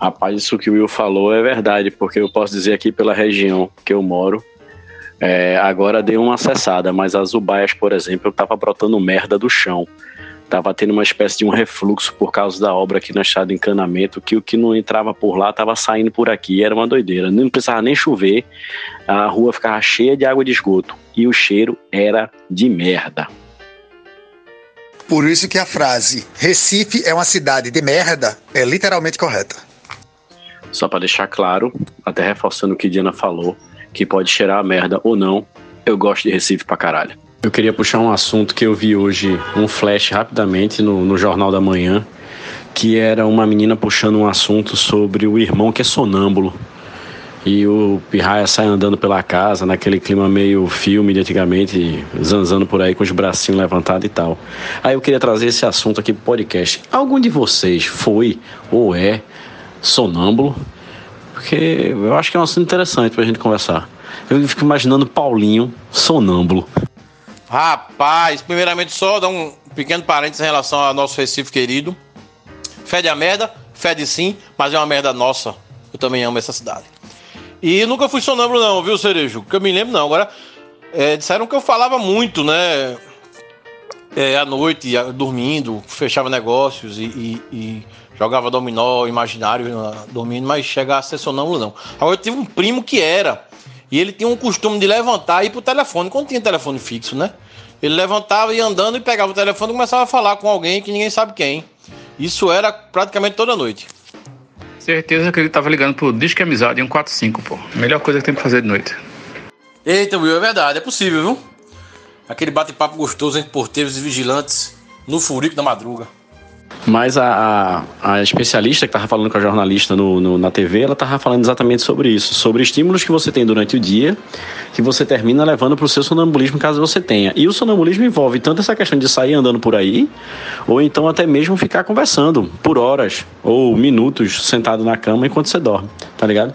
Rapaz, isso que o Will falou é verdade, porque eu posso dizer aqui pela região que eu moro, é, agora dei uma acessada, mas as ubaias, por exemplo, tava brotando merda do chão. Tava tendo uma espécie de um refluxo por causa da obra aqui na estrada de encanamento, que o que não entrava por lá tava saindo por aqui. Era uma doideira. Não precisava nem chover, a rua ficava cheia de água de esgoto. E o cheiro era de merda. Por isso que a frase Recife é uma cidade de merda é literalmente correta. Só para deixar claro, até reforçando o que Diana falou, que pode cheirar a merda ou não, eu gosto de Recife pra caralho. Eu queria puxar um assunto que eu vi hoje, um flash rapidamente no, no Jornal da Manhã, que era uma menina puxando um assunto sobre o irmão que é sonâmbulo. E o Pirraia sai andando pela casa, naquele clima meio filme de antigamente, zanzando por aí com os bracinhos levantados e tal. Aí eu queria trazer esse assunto aqui pro podcast. Algum de vocês foi ou é sonâmbulo? Porque eu acho que é um assunto interessante pra gente conversar. Eu fico imaginando Paulinho sonâmbulo. Rapaz, primeiramente só dar um pequeno parênteses em relação ao nosso Recife querido. Fede a merda, fede sim, mas é uma merda nossa. Eu também amo essa cidade. E nunca fui sonâmbulo não, viu, Cerejo? Que eu me lembro não. Agora, é, disseram que eu falava muito, né? É, à noite, dormindo, fechava negócios e, e, e jogava dominó imaginário dormindo, mas chegar a ser sonâmbulo não. Agora eu tive um primo que era, e ele tinha um costume de levantar e ir pro telefone, quando tinha telefone fixo, né? Ele levantava e ia andando e pegava o telefone e começava a falar com alguém que ninguém sabe quem. Isso era praticamente toda noite. Certeza que ele tava ligando pro Disque Amizade 145, pô. Melhor coisa que tem pra fazer de noite. Eita, Will, é verdade, é possível, viu? Aquele bate-papo gostoso entre porteiros e vigilantes no furico da madruga. Mas a, a, a, especialista que estava falando com a jornalista no, no, na TV, ela estava falando exatamente sobre isso, sobre estímulos que você tem durante o dia, que você termina levando para o seu sonambulismo caso você tenha. E o sonambulismo envolve tanto essa questão de sair andando por aí, ou então até mesmo ficar conversando por horas ou minutos sentado na cama enquanto você dorme, tá ligado?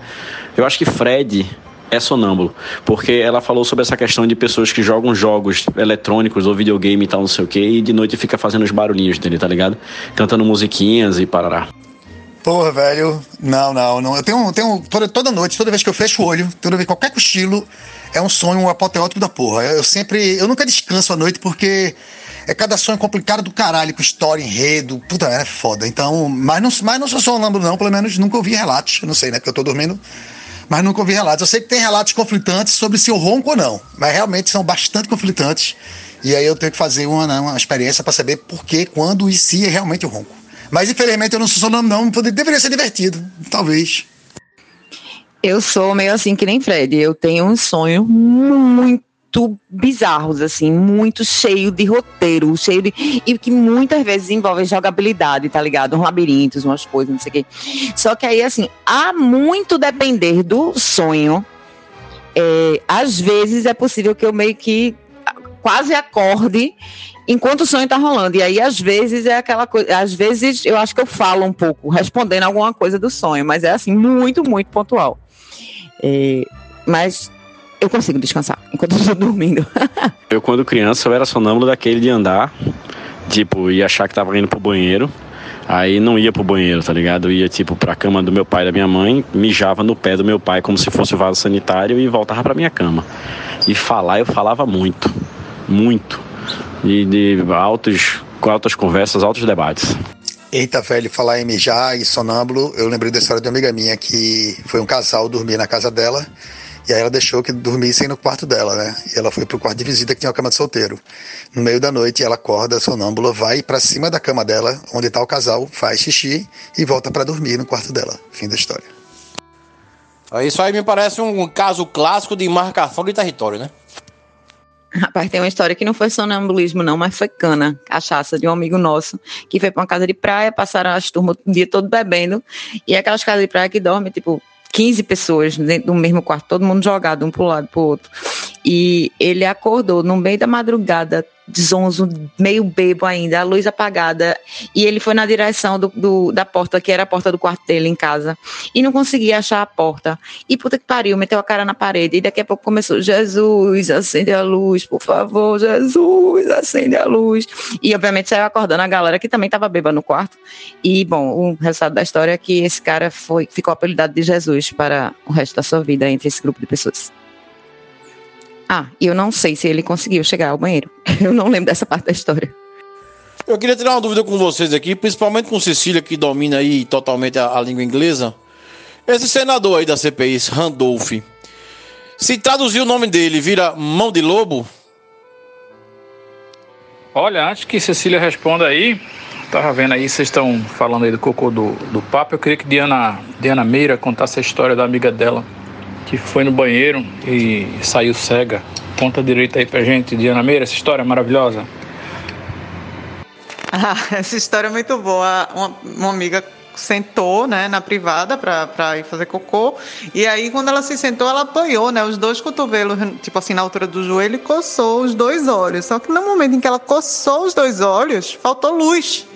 Eu acho que Fred é sonâmbulo, porque ela falou sobre essa questão de pessoas que jogam jogos eletrônicos ou videogame e tal, não sei o que, e de noite fica fazendo os barulhinhos dele, tá ligado? Cantando musiquinhas e parará. Porra, velho, não, não, não. Eu tenho, tenho toda, toda noite, toda vez que eu fecho o olho, toda vez qualquer cochilo, é um sonho apoteótico da porra. Eu sempre, eu nunca descanso à noite porque é cada sonho complicado do caralho, com história, enredo, puta, é foda. Então, mas não, mas não sou sonâmbulo não, pelo menos nunca ouvi relatos, não sei, né, porque eu tô dormindo mas nunca ouvi relatos. Eu sei que tem relatos conflitantes sobre se eu ronco ou não, mas realmente são bastante conflitantes. E aí eu tenho que fazer uma, né, uma experiência para saber por que, quando e se é realmente eu ronco. Mas infelizmente eu não sou sonâmbulo, não. Deveria ser divertido, talvez. Eu sou meio assim que nem Fred. Eu tenho um sonho muito bizarros, assim, muito cheio de roteiro, cheio de. E que muitas vezes envolve jogabilidade, tá ligado? Uns labirintos, umas coisas, não sei o quê. Só que aí, assim, há muito depender do sonho. É, às vezes é possível que eu meio que quase acorde enquanto o sonho tá rolando. E aí, às vezes, é aquela coisa. Às vezes eu acho que eu falo um pouco, respondendo alguma coisa do sonho, mas é assim, muito, muito pontual. É, mas eu consigo descansar enquanto eu tô dormindo. eu, quando criança, eu era sonâmbulo daquele de andar, tipo, ia achar que tava indo pro banheiro. Aí não ia pro banheiro, tá ligado? Eu ia, tipo, pra cama do meu pai e da minha mãe, mijava no pé do meu pai como se fosse o vaso sanitário e voltava pra minha cama. E falar, eu falava muito. Muito. E de altos, altas conversas, altos debates. Eita, velho, falar em mijar e sonâmbulo, eu lembrei da história de uma amiga minha que foi um casal dormir na casa dela e aí ela deixou que dormissem no quarto dela, né? E ela foi pro quarto de visita que tinha uma cama de solteiro. No meio da noite, ela acorda, sonâmbula, vai para cima da cama dela, onde tá o casal, faz xixi e volta para dormir no quarto dela. Fim da história. Isso aí me parece um caso clássico de marcação de território, né? Rapaz, tem uma história que não foi sonambulismo, não, mas foi cana, cachaça de um amigo nosso, que foi pra uma casa de praia, passaram as turmas o dia todo bebendo, e aquelas casas de praia que dormem, tipo, 15 pessoas dentro do mesmo quarto, todo mundo jogado um para um lado para o outro. E ele acordou no meio da madrugada, zonzo, meio bebo ainda, a luz apagada, e ele foi na direção do, do, da porta, que era a porta do quarto dele em casa, e não conseguia achar a porta. E puta que pariu, meteu a cara na parede, e daqui a pouco começou, Jesus, acende a luz, por favor, Jesus, acende a luz. E obviamente saiu acordando a galera que também estava bêbada no quarto. E, bom, o resultado da história é que esse cara foi, ficou apelidado de Jesus para o resto da sua vida entre esse grupo de pessoas. Ah, e eu não sei se ele conseguiu chegar ao banheiro. Eu não lembro dessa parte da história. Eu queria tirar uma dúvida com vocês aqui, principalmente com Cecília, que domina aí totalmente a, a língua inglesa. Esse senador aí da CPI, Randolph, se traduzir o nome dele, vira mão de lobo? Olha, antes que Cecília responda aí, tava vendo aí, vocês estão falando aí do cocô do, do Papa, eu queria que Diana, Diana Meira contasse a história da amiga dela, que foi no banheiro e saiu cega. Conta direito aí pra gente, Diana Meira, essa história é maravilhosa. Ah, essa história é muito boa. Uma, uma amiga sentou, né, na privada para ir fazer cocô. E aí, quando ela se sentou, ela apoiou, né, os dois cotovelos, tipo assim, na altura do joelho, e coçou os dois olhos. Só que no momento em que ela coçou os dois olhos, faltou luz.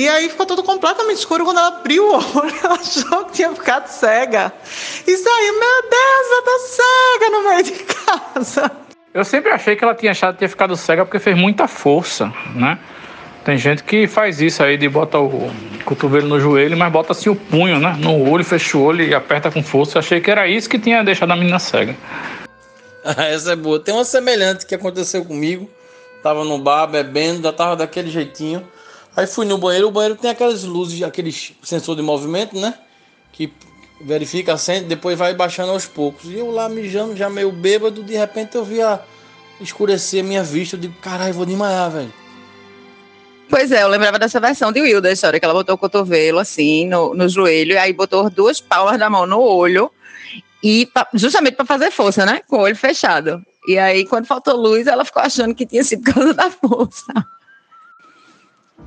E aí ficou tudo completamente escuro. Quando ela abriu o olho, ela achou que tinha ficado cega. E saiu, meu Deus, eu tô cega no meio de casa. Eu sempre achei que ela tinha achado que tinha ficado cega porque fez muita força, né? Tem gente que faz isso aí de bota o cotovelo no joelho, mas bota assim o punho, né? No olho, fecha o olho e aperta com força. Eu achei que era isso que tinha deixado a menina cega. Essa é boa. Tem uma semelhante que aconteceu comigo. Tava no bar bebendo, já tava daquele jeitinho. Aí fui no banheiro, o banheiro tem aquelas luzes, aqueles sensor de movimento, né? Que verifica, acende, depois vai baixando aos poucos. E eu lá mijando, já meio bêbado, de repente eu vi a escurecer a minha vista. Eu digo, caralho, vou desmaiar, velho. Pois é, eu lembrava dessa versão de Will, da história, que ela botou o cotovelo assim no, no joelho, e aí botou duas palmas da mão no olho, e justamente para fazer força, né? Com o olho fechado. E aí, quando faltou luz, ela ficou achando que tinha sido por causa da força.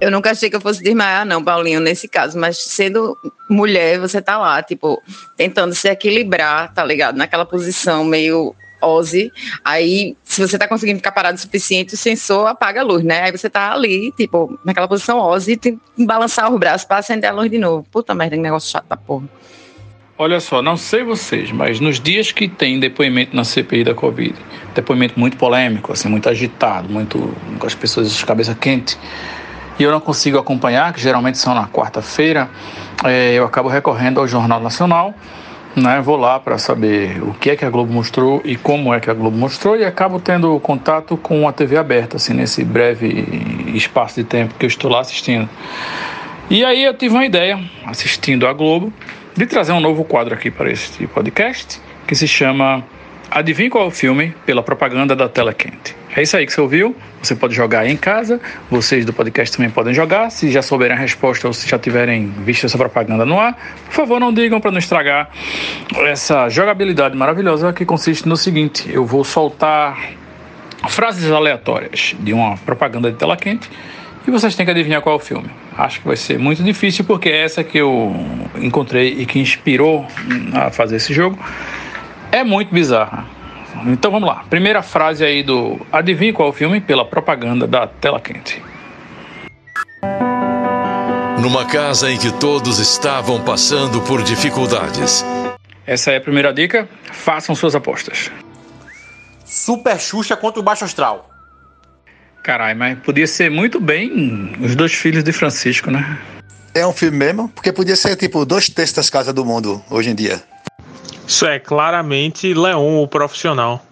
Eu nunca achei que eu fosse desmaiar, não, Paulinho, nesse caso, mas sendo mulher, você tá lá, tipo, tentando se equilibrar, tá ligado? Naquela posição meio Ozzy, aí se você tá conseguindo ficar parado o suficiente, o sensor apaga a luz, né? Aí você tá ali, tipo, naquela posição Ozzy, tem que balançar os braços para acender a luz de novo. Puta merda, que negócio chato da porra. Olha só, não sei vocês, mas nos dias que tem depoimento na CPI da Covid, depoimento muito polêmico, assim, muito agitado, muito com as pessoas de cabeça quente, e eu não consigo acompanhar, que geralmente são na quarta-feira, é, eu acabo recorrendo ao Jornal Nacional, né, vou lá para saber o que é que a Globo mostrou e como é que a Globo mostrou e acabo tendo contato com a TV aberta, assim, nesse breve espaço de tempo que eu estou lá assistindo. E aí eu tive uma ideia, assistindo a Globo, de trazer um novo quadro aqui para este podcast, que se chama Adivinhe qual é o filme pela propaganda da tela quente. É isso aí que você ouviu. Você pode jogar aí em casa. Vocês do podcast também podem jogar. Se já souberem a resposta ou se já tiverem visto essa propaganda no ar, por favor, não digam para não estragar essa jogabilidade maravilhosa que consiste no seguinte: eu vou soltar frases aleatórias de uma propaganda de tela quente e vocês têm que adivinhar qual é o filme. Acho que vai ser muito difícil porque é essa que eu encontrei e que inspirou a fazer esse jogo é muito bizarra. Então vamos lá. Primeira frase aí do Adivinhe qual é o filme pela propaganda da tela quente. Numa casa em que todos estavam passando por dificuldades. Essa é a primeira dica. Façam suas apostas. Super Xuxa contra o Baixo Astral. Caralho, mas podia ser muito bem os dois filhos de Francisco, né? É um filme mesmo? Porque podia ser tipo dois terços das casas do mundo hoje em dia. Isso é claramente Leon, o profissional.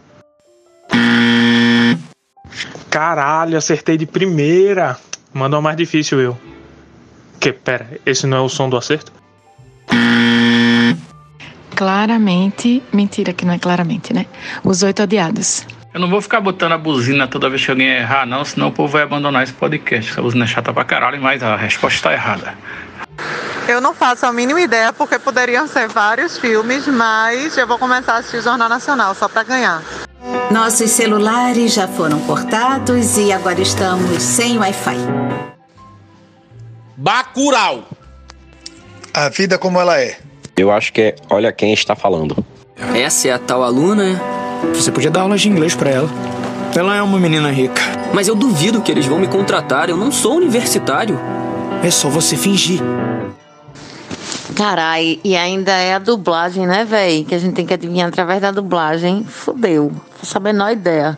Caralho, acertei de primeira. Manda uma mais difícil, eu. Que, pera, esse não é o som do acerto? Claramente. Mentira, que não é claramente, né? Os Oito Odiados. Eu não vou ficar botando a buzina toda vez que alguém errar, não, senão o povo vai abandonar esse podcast. Essa buzina é chata pra caralho, mas a resposta está errada. Eu não faço a mínima ideia porque poderiam ser vários filmes, mas eu vou começar a assistir o Jornal Nacional só para ganhar. Nossos celulares já foram cortados e agora estamos sem Wi-Fi. Bacurau. A vida como ela é. Eu acho que é Olha Quem Está Falando. Essa é a tal aluna? Você podia dar aulas de inglês para ela. Ela é uma menina rica. Mas eu duvido que eles vão me contratar. Eu não sou universitário. É só você fingir. Carai, e ainda é a dublagem, né, véi? Que a gente tem que adivinhar através da dublagem. Fudeu. Faço a menor ideia.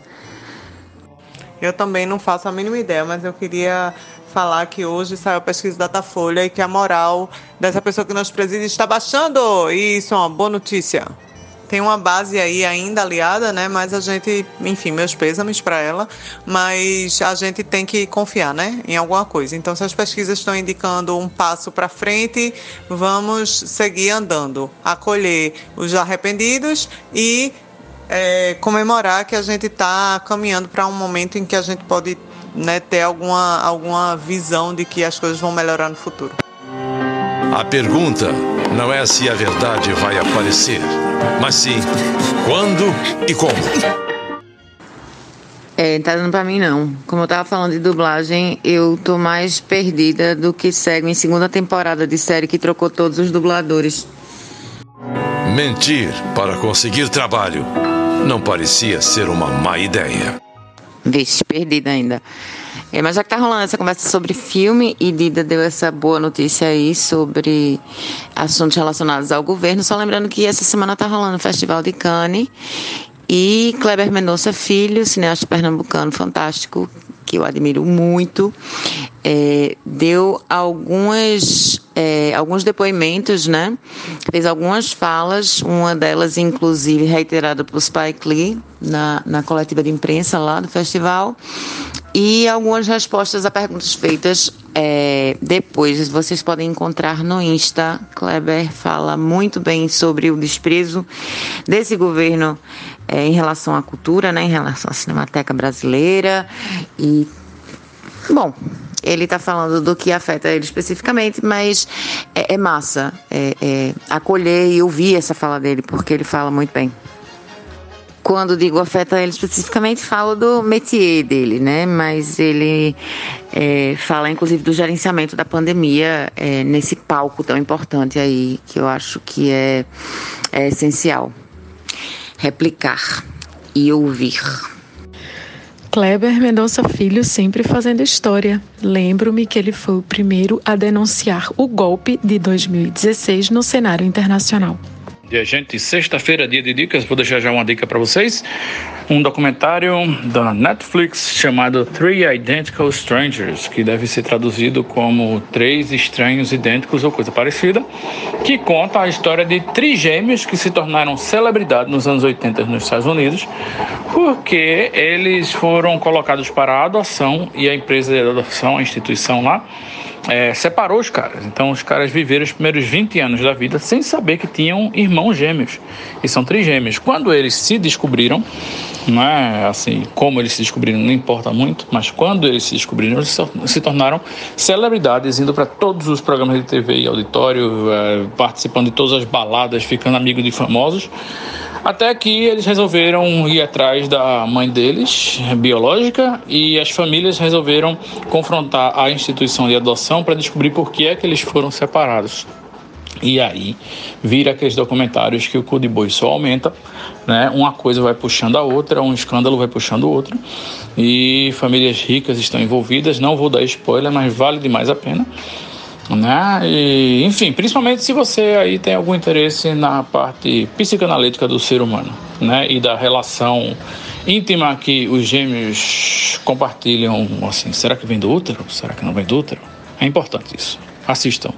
Eu também não faço a mínima ideia, mas eu queria falar que hoje saiu a pesquisa Datafolha e que a moral dessa pessoa que nos preside está baixando. E isso é uma boa notícia tem uma base aí ainda aliada, né? Mas a gente, enfim, meus pêsames para ela, mas a gente tem que confiar, né? Em alguma coisa. Então, se as pesquisas estão indicando um passo para frente, vamos seguir andando, acolher os arrependidos e é, comemorar que a gente está caminhando para um momento em que a gente pode né, ter alguma, alguma visão de que as coisas vão melhorar no futuro. A pergunta não é se a verdade vai aparecer, mas sim quando e como. É, tá dando pra mim não. Como eu tava falando de dublagem, eu tô mais perdida do que segue em segunda temporada de série que trocou todos os dubladores. Mentir para conseguir trabalho não parecia ser uma má ideia. Vixe, perdida ainda. É, mas já que tá rolando essa conversa sobre filme e Dida deu essa boa notícia aí sobre assuntos relacionados ao governo, só lembrando que essa semana tá rolando o Festival de Cannes e Kleber Mendonça Filho, cineasta pernambucano fantástico, que eu admiro muito, é, deu algumas, é, alguns depoimentos, né? Fez algumas falas, uma delas, inclusive, reiterada por Spike Lee na, na coletiva de imprensa lá do festival, e algumas respostas a perguntas feitas é, depois. Vocês podem encontrar no Insta. Kleber fala muito bem sobre o desprezo desse governo é, em relação à cultura, né, em relação à Cinemateca Brasileira. E, bom, ele está falando do que afeta ele especificamente, mas é, é massa é, é, acolher e ouvir essa fala dele, porque ele fala muito bem. Quando digo afeta ele especificamente, falo do métier dele, né? Mas ele é, fala inclusive do gerenciamento da pandemia é, nesse palco tão importante aí, que eu acho que é, é essencial. Replicar e ouvir. Kleber Mendonça Filho sempre fazendo história. Lembro-me que ele foi o primeiro a denunciar o golpe de 2016 no cenário internacional. Dia, gente, sexta-feira, dia de dicas, vou deixar já uma dica para vocês. Um documentário da Netflix chamado Three Identical Strangers, que deve ser traduzido como Três Estranhos Idênticos ou coisa parecida, que conta a história de trigêmeos que se tornaram celebridade nos anos 80 nos Estados Unidos, porque eles foram colocados para adoção e a empresa de adoção, a instituição lá, é, separou os caras. Então os caras viveram os primeiros 20 anos da vida sem saber que tinham irmãos irmãos gêmeos e são trigêmeos. Quando eles se descobriram, não é assim, como eles se descobriram não importa muito, mas quando eles se descobriram, eles se tornaram celebridades, indo para todos os programas de TV e auditório, é, participando de todas as baladas, ficando amigos de famosos. Até que eles resolveram ir atrás da mãe deles, biológica, e as famílias resolveram confrontar a instituição de adoção para descobrir por que é que eles foram separados. E aí vira aqueles documentários que o cu de boi só aumenta, né? Uma coisa vai puxando a outra, um escândalo vai puxando o outro. E famílias ricas estão envolvidas, não vou dar spoiler, mas vale demais a pena. Né? E, enfim, principalmente se você aí tem algum interesse na parte psicanalítica do ser humano, né? E da relação íntima que os gêmeos compartilham, assim, será que vem do útero? Será que não vem do útero? É importante isso. Assistam.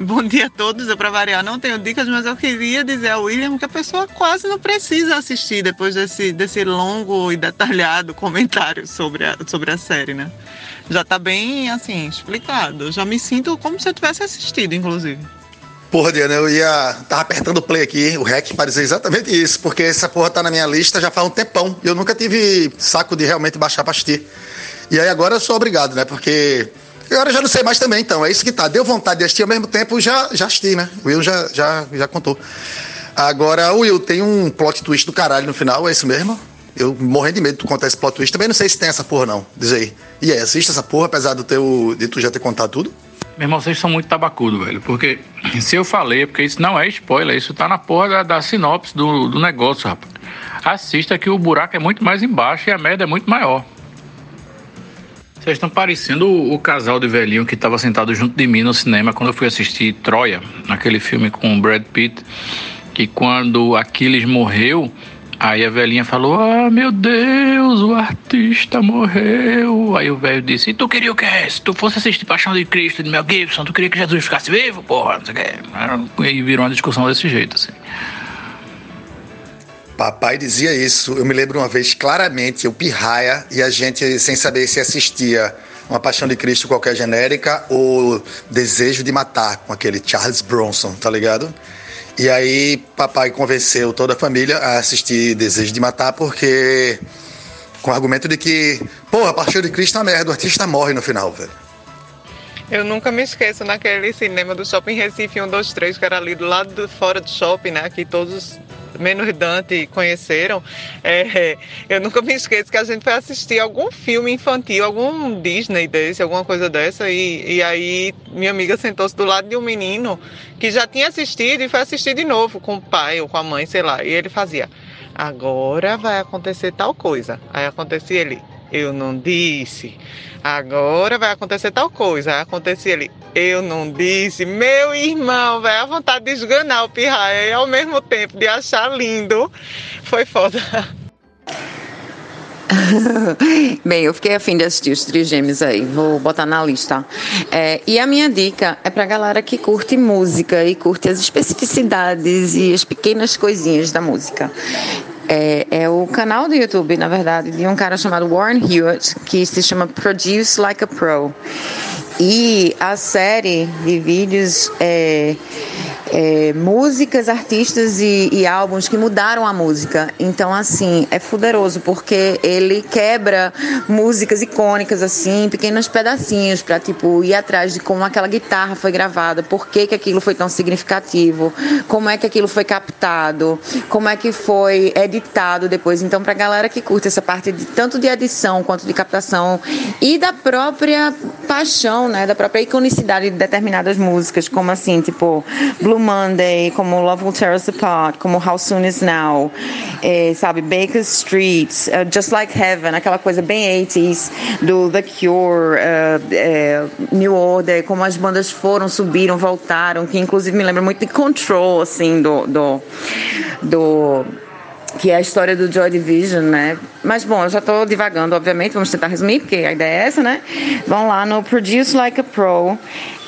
Bom dia a todos. Eu, para variar, não tenho dicas, mas eu queria dizer ao William que a pessoa quase não precisa assistir depois desse, desse longo e detalhado comentário sobre a, sobre a série, né? Já tá bem, assim, explicado. Eu já me sinto como se eu tivesse assistido, inclusive. Porra, Diana, eu ia. Tava apertando o play aqui, o REC, para dizer exatamente isso, porque essa porra tá na minha lista já faz um tempão e eu nunca tive saco de realmente baixar pra assistir. E aí agora eu sou obrigado, né? Porque Agora eu já não sei mais também, então. É isso que tá. Deu vontade de assistir ao mesmo tempo, já, já assisti, né? O Will já, já, já contou. Agora, Will, tem um plot twist do caralho no final, é isso mesmo? Eu morrendo de medo de contar esse plot twist. Também não sei se tem essa porra, não. Diz aí. E aí, assiste essa porra, apesar do teu, de tu já ter contado tudo? Meu irmão, vocês são muito tabacudo, velho. Porque se eu falei, é porque isso não é spoiler, isso tá na porra da, da sinopse do, do negócio, rapaz. Assista que o buraco é muito mais embaixo e a merda é muito maior. Vocês estão parecendo o, casal de velhinho que estava sentado junto de mim no cinema quando eu fui assistir Troia, aquele filme com o Brad Pitt, que quando Aquiles morreu, aí a velhinha falou: Ah, meu Deus, o artista morreu. Aí o velho disse: E tu queria o quê? Se tu fosse assistir Paixão de Cristo de Mel Gibson, tu queria que Jesus ficasse vivo? Porra, não sei o quê. E virou uma discussão desse jeito, assim. Papai dizia isso. Eu me lembro uma vez claramente, eu pirraia, e a gente, sem saber se assistia uma Paixão de Cristo qualquer genérica ou Desejo de Matar, com aquele Charles Bronson, tá ligado? E aí papai convenceu toda a família a assistir Desejo de Matar porque com o argumento de que, porra, Paixão de Cristo é uma merda, o artista morre no final, velho. Eu nunca me esqueço naquele cinema do Shopping Recife 123, que era ali do lado de fora do shopping, né? Que todos menos Dante conheceram, é, eu nunca me esqueço que a gente foi assistir algum filme infantil, algum Disney desse, alguma coisa dessa, e, e aí minha amiga sentou-se do lado de um menino que já tinha assistido e foi assistir de novo com o pai ou com a mãe, sei lá, e ele fazia, agora vai acontecer tal coisa. Aí acontecia ele, eu não disse. Agora vai acontecer tal coisa. Aí acontecia ele, eu não disse. Meu irmão, vai a vontade de esganar o pirraia e ao mesmo tempo de achar lindo. Foi foda. Bem, eu fiquei afim de assistir os Trigêmeos aí, vou botar na lista. É, e a minha dica é pra galera que curte música e curte as especificidades e as pequenas coisinhas da música. É, é, o canal do YouTube, na verdade, de um cara chamado Warren Hewitt, que se chama Produce Like a Pro. E a série de vídeos é, é, músicas, artistas e, e, álbuns que mudaram a música. Então, assim, é fuderoso porque ele quebra músicas icônicas, assim, pequenos pedacinhos para tipo ir atrás de como aquela guitarra foi gravada, por que, que aquilo foi tão significativo, como é que aquilo foi captado, como é que foi editado depois. Então, pra galera que curte essa parte de tanto de edição quanto de captação e da própria paixão, né, da própria iconicidade de determinadas músicas, como assim, tipo Blue Monday, como Love Will Tear Us Apart, como How Soon Is Now, é, sabe, Baker Street, uh, Just Like Heaven, aquela coisa bem 80s do The Cure, uh, New Order, como as bandas foram, subiram, voltaram, que inclusive me lembra muito de Control, assim, do, do, do que é a história do Joy Division, né? Mas bom, eu já estou divagando, obviamente, vamos tentar resumir, porque a ideia é essa, né? Vão lá no Produce Like a Pro,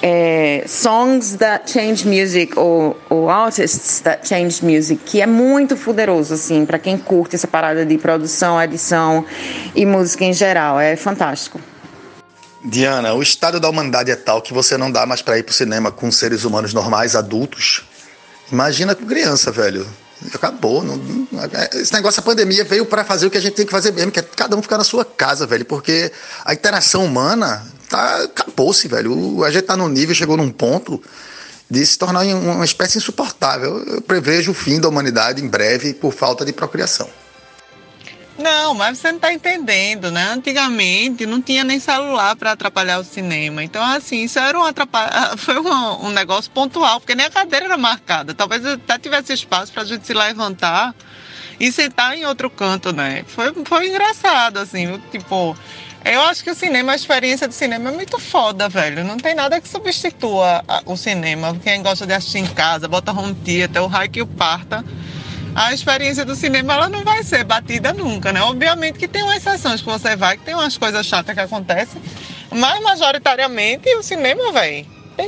é, Songs That Change Music, ou, ou Artists That Change Music, que é muito poderoso, assim, para quem curte essa parada de produção, edição e música em geral. É fantástico. Diana, o estado da humanidade é tal que você não dá mais para ir para o cinema com seres humanos normais, adultos, Imagina com criança, velho. Acabou. Não, não- esse negócio da pandemia veio para fazer o que a gente tem que fazer mesmo, que é cada um ficar na sua casa, velho. Porque a interação humana tá, acabou-se, velho. A gente tá num nível, chegou num ponto de se tornar um- uma espécie insuportável. Eu prevejo o fim da humanidade em breve por falta de procriação. Não, mas você não está entendendo, né? Antigamente não tinha nem celular para atrapalhar o cinema. Então, assim, isso era um, foi um, um negócio pontual, porque nem a cadeira era marcada. Talvez até tivesse espaço para a gente se levantar e sentar em outro canto, né? Foi, foi engraçado, assim, tipo. Eu acho que o cinema, a experiência do cinema é muito foda, velho. Não tem nada que substitua o cinema. Quem gosta de assistir em casa, bota home theater, o raio que o parta a experiência do cinema ela não vai ser batida nunca, né? Obviamente que tem umas exceções que você vai, que tem umas coisas chatas que acontecem, mas majoritariamente o cinema,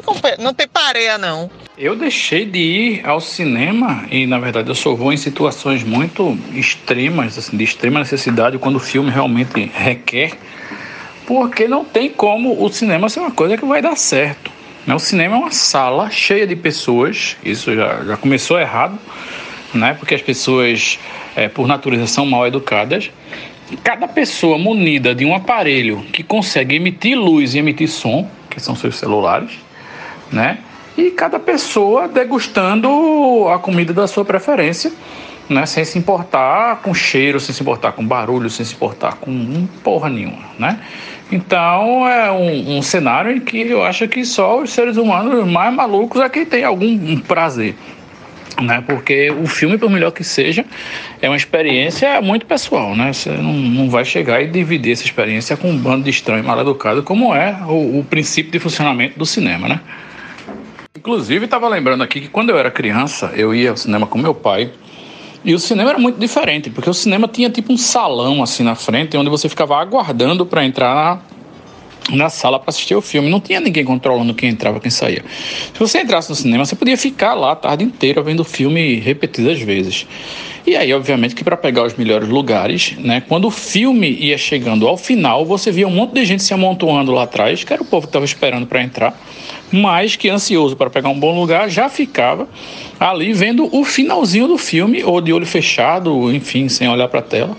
compa- não tem pareia não. Eu deixei de ir ao cinema e, na verdade, eu só vou em situações muito extremas, assim, de extrema necessidade, quando o filme realmente requer, porque não tem como o cinema ser uma coisa que vai dar certo. né? O cinema é uma sala cheia de pessoas, isso já, já começou errado, né? porque as pessoas, eh, por natureza, são mal educadas. Cada pessoa munida de um aparelho que consegue emitir luz e emitir som, que são seus celulares, né? E cada pessoa degustando a comida da sua preferência, né? Sem se importar com cheiro, sem se importar com barulho, sem se importar com porra nenhuma, né? Então é um, um cenário em que eu acho que só os seres humanos mais malucos é que tem algum prazer. Né? Porque o filme, por melhor que seja, é uma experiência muito pessoal, né? Você não, não vai chegar e dividir essa experiência com um bando de estranho mal educado, como é o, o princípio de funcionamento do cinema, né? Inclusive, estava lembrando aqui que quando eu era criança, eu ia ao cinema com meu pai. E o cinema era muito diferente, porque o cinema tinha tipo um salão assim na frente, onde você ficava aguardando para entrar na, sala para assistir o filme. Não tinha ninguém controlando quem entrava, quem saía. Se você entrasse no cinema, você podia ficar lá a tarde inteira vendo o filme repetidas vezes. E aí, obviamente, que para pegar os melhores lugares, né, quando o filme ia chegando ao final, você via um monte de gente se amontoando lá atrás, que era o povo que estava esperando para entrar, mas que ansioso para pegar um bom lugar, já ficava ali vendo o finalzinho do filme, ou de olho fechado, enfim, sem olhar para a tela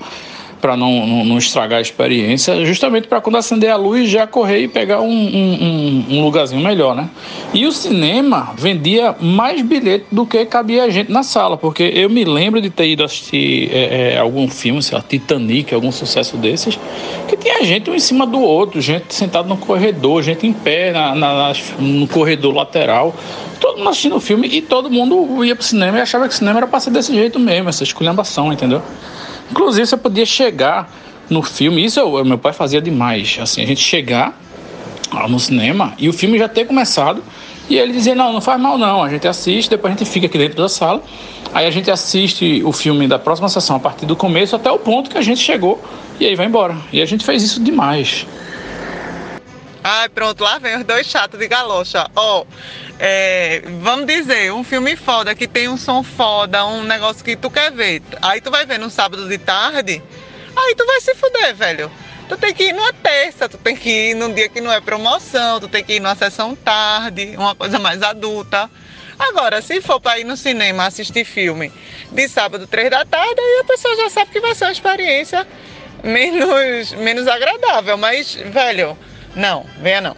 para não, não, não estragar a experiência, justamente para quando acender a luz já correr e pegar um, um, um- lugarzinho melhor, né? E o cinema vendia mais bilhete do que cabia gente na sala, porque eu me lembro de ter ido assistir é, é, algum filme, sei lá, Titanic, algum sucesso desses, que tinha gente um em cima do outro, gente sentada no corredor, gente em pé na, na- no corredor lateral, todo mundo assistindo o filme e todo mundo ia pro cinema e achava que o cinema era pra ser desse jeito mesmo, essa esculhambação, entendeu? Inclusive, você podia chegar no filme, isso eu- meu pai fazia demais. Assim, a gente chegar no cinema e o filme já ter começado e ele dizia: Não, não faz mal, não. A gente assiste, depois a gente fica aqui dentro da sala. Aí a gente assiste o filme da próxima sessão a partir do começo até o ponto que a gente chegou e aí vai embora. E a gente fez isso demais. Ai, pronto, lá vem os dois chatos de galocha. Ó, é, vamos dizer, um filme foda que tem um som foda, um negócio que tu quer ver. Aí tu vai ver no sábado de tarde, aí tu vai se fuder, velho. Tu tem que ir numa terça, tu tem que ir num dia que não é promoção, tu tem que ir numa sessão tarde, uma coisa mais adulta. Agora, se for pra ir no cinema assistir filme de sábado, três da tarde, aí a pessoa já sabe que vai ser uma experiência menos, menos agradável. Mas, velho, não, venha não.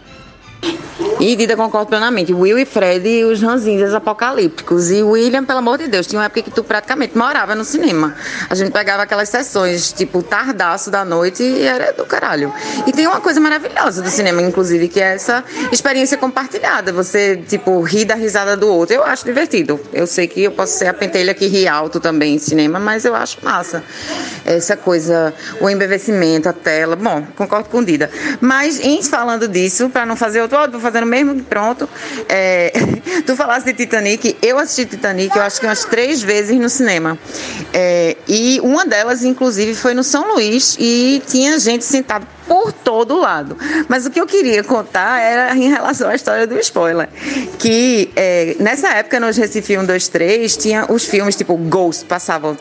E Dida concordo plenamente. Will e Fred, os ranzinhos apocalípticos. E William, pelo amor de Deus, tinha uma época que tu praticamente morava no cinema. A gente pegava aquelas sessões, tipo, tardaço da noite e era do caralho. E tem uma coisa maravilhosa do cinema, inclusive, que é essa experiência compartilhada. Você, tipo, rir da risada do outro. Eu acho divertido. Eu sei que eu posso ser a pentelha que ri alto também em cinema, mas eu acho massa. Essa coisa, o embevecimento, a tela. Bom, concordo com Dida. Mas, em falando disso, para não fazer ó, vou fazer no mesmo, pronto. É, tu falaste de Titanic, eu assisti Titanic, eu acho que umas três vezes no cinema. É, e uma delas, inclusive, foi no São Luís e tinha gente sentada por todo lado. Mas o que eu queria contar era em relação à história do spoiler. Que é, nessa época, nos Recife 1, 2, 3, tinha os filmes tipo Ghost, passavam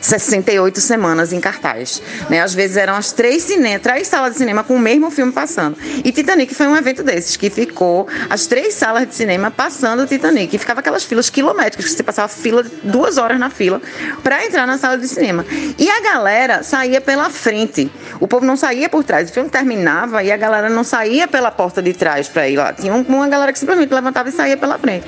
68 semanas em cartaz. Né? Às vezes eram as três, cine... três salas de cinema com o mesmo filme passando. E Titanic foi um evento desses, que ficou as três salas de cinema passando o Titanic. E ficava aquelas filas quilométricas, que você passava fila duas horas na fila para entrar na sala de cinema. E a galera saía pela frente. O povo não saía por trás. O filme terminava e a galera não saía pela porta de trás para ir lá. Tinha uma galera que simplesmente levantava e saía pela frente.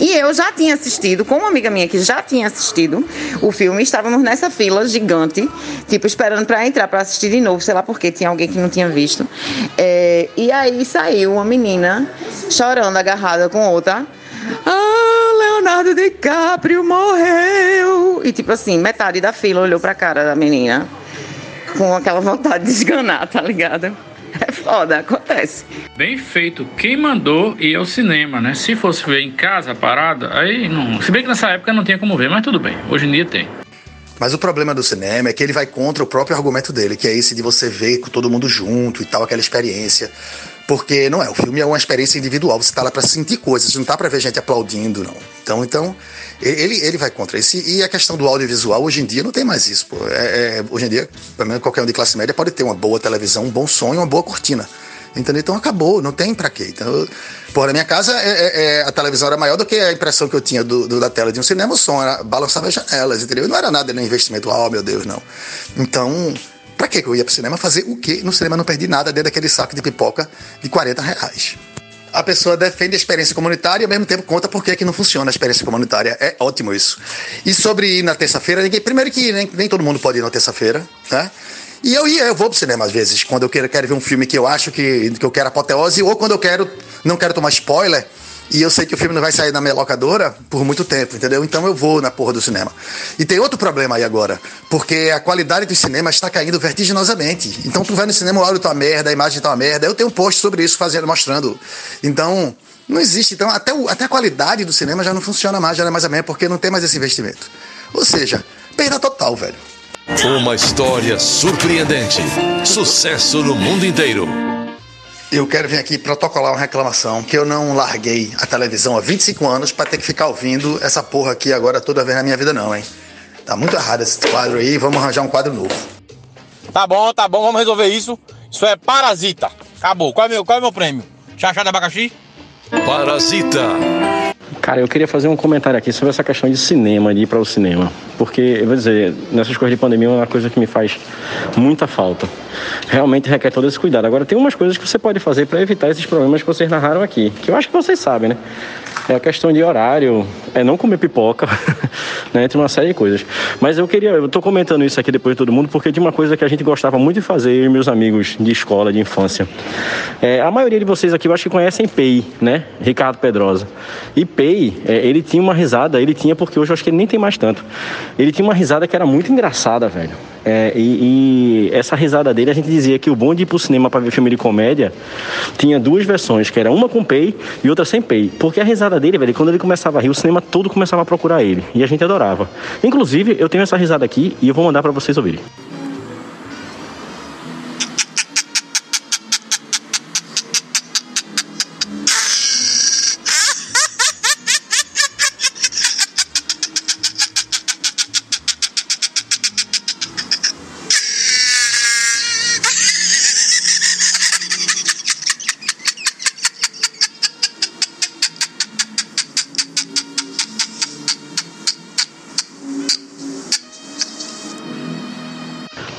E eu já tinha assistido, com uma amiga minha que já tinha assistido o filme, estávamos nessa fila gigante, tipo, esperando para entrar para assistir de novo, sei lá porque tinha alguém que não tinha visto. É, e aí saiu uma menina chorando, agarrada com outra. Ah, Leonardo DiCaprio morreu! E tipo assim, metade da fila olhou pra cara da menina com aquela vontade de esganar, tá ligado? É foda, acontece. Bem feito. Quem mandou ir ao cinema, né? Se fosse ver em casa, parada, aí não. Se bem que nessa época não tinha como ver, mas tudo bem. Hoje em dia tem. Mas o problema do cinema é que ele vai contra o próprio argumento dele, que é esse de você ver com todo mundo junto e tal, aquela experiência. Porque não é, o filme é uma experiência individual, você tá lá para sentir coisas, não tá para ver gente aplaudindo, não. Então, então ele, ele vai contra isso. E a questão do audiovisual, hoje em dia, não tem mais isso. Pô. É, é, hoje em dia, pelo menos qualquer um de classe média pode ter uma boa televisão, um bom e uma boa cortina. Entendeu? Então acabou, não tem pra quê. Então, porra, na minha casa é, é, é, a televisão era maior do que a impressão que eu tinha do, do, da tela de um cinema, o som era, balançava as janelas, entendeu? Não era nada no investimento, oh meu Deus, não. Então, pra que eu ia pro cinema fazer o quê? No cinema não perdi nada dentro daquele saco de pipoca de 40 reais. A pessoa defende a experiência comunitária e ao mesmo tempo conta por que não funciona a experiência comunitária. É ótimo isso. E sobre ir na terça-feira, primeiro que nem, nem todo mundo pode ir na terça-feira, né? E eu ia, eu vou pro cinema às vezes, quando eu quero, quero ver um filme que eu acho que, que eu quero apoteose, ou quando eu quero, não quero tomar spoiler, e eu sei que o filme não vai sair na minha locadora por muito tempo, entendeu? Então eu vou na porra do cinema. E tem outro problema aí agora, porque a qualidade do cinema está caindo vertiginosamente. Então tu vai no cinema, o áudio tá merda, a imagem tá uma merda. Eu tenho um post sobre isso fazendo, mostrando. Então, não existe. Então, até, o, até a qualidade do cinema já não funciona mais, já não é mais a mesma, porque não tem mais esse investimento. Ou seja, perda total, velho. Uma história surpreendente. Sucesso no mundo inteiro. Eu quero vir aqui protocolar uma reclamação que eu não larguei a televisão há 25 anos para ter que ficar ouvindo essa porra aqui agora toda vez na minha vida não, hein? Tá muito errado esse quadro aí, vamos arranjar um quadro novo. Tá bom, tá bom, vamos resolver isso. Isso é Parasita. Acabou. Qual é meu, qual é meu prêmio? Chachá de abacaxi? Parasita. Cara, eu queria fazer um comentário aqui sobre essa questão de cinema, de ir para o cinema. Porque, eu vou dizer, nessas coisas de pandemia é uma coisa que me faz muita falta. Realmente requer todo esse cuidado. Agora, tem umas coisas que você pode fazer para evitar esses problemas que vocês narraram aqui, que eu acho que vocês sabem, né? É a questão de horário, é não comer pipoca, né? Entre uma série de coisas. Mas eu queria, eu tô comentando isso aqui depois de todo mundo, porque de uma coisa que a gente gostava muito de fazer, eu e meus amigos de escola, de infância. É, a maioria de vocês aqui eu acho que conhecem Pei, né? Ricardo Pedrosa. E Pei, é, ele tinha uma risada, ele tinha, porque hoje eu acho que ele nem tem mais tanto. Ele tinha uma risada que era muito engraçada, velho. É, e, e, essa risada dele, a gente dizia que o bom de ir pro cinema para ver filme de comédia tinha duas versões, que era uma com pay e outra sem pay. Porque a risada dele, velho, quando ele começava a rir, o cinema todo começava a procurar ele. E a gente adorava. Inclusive, eu tenho essa risada aqui e eu vou mandar para vocês ouvirem.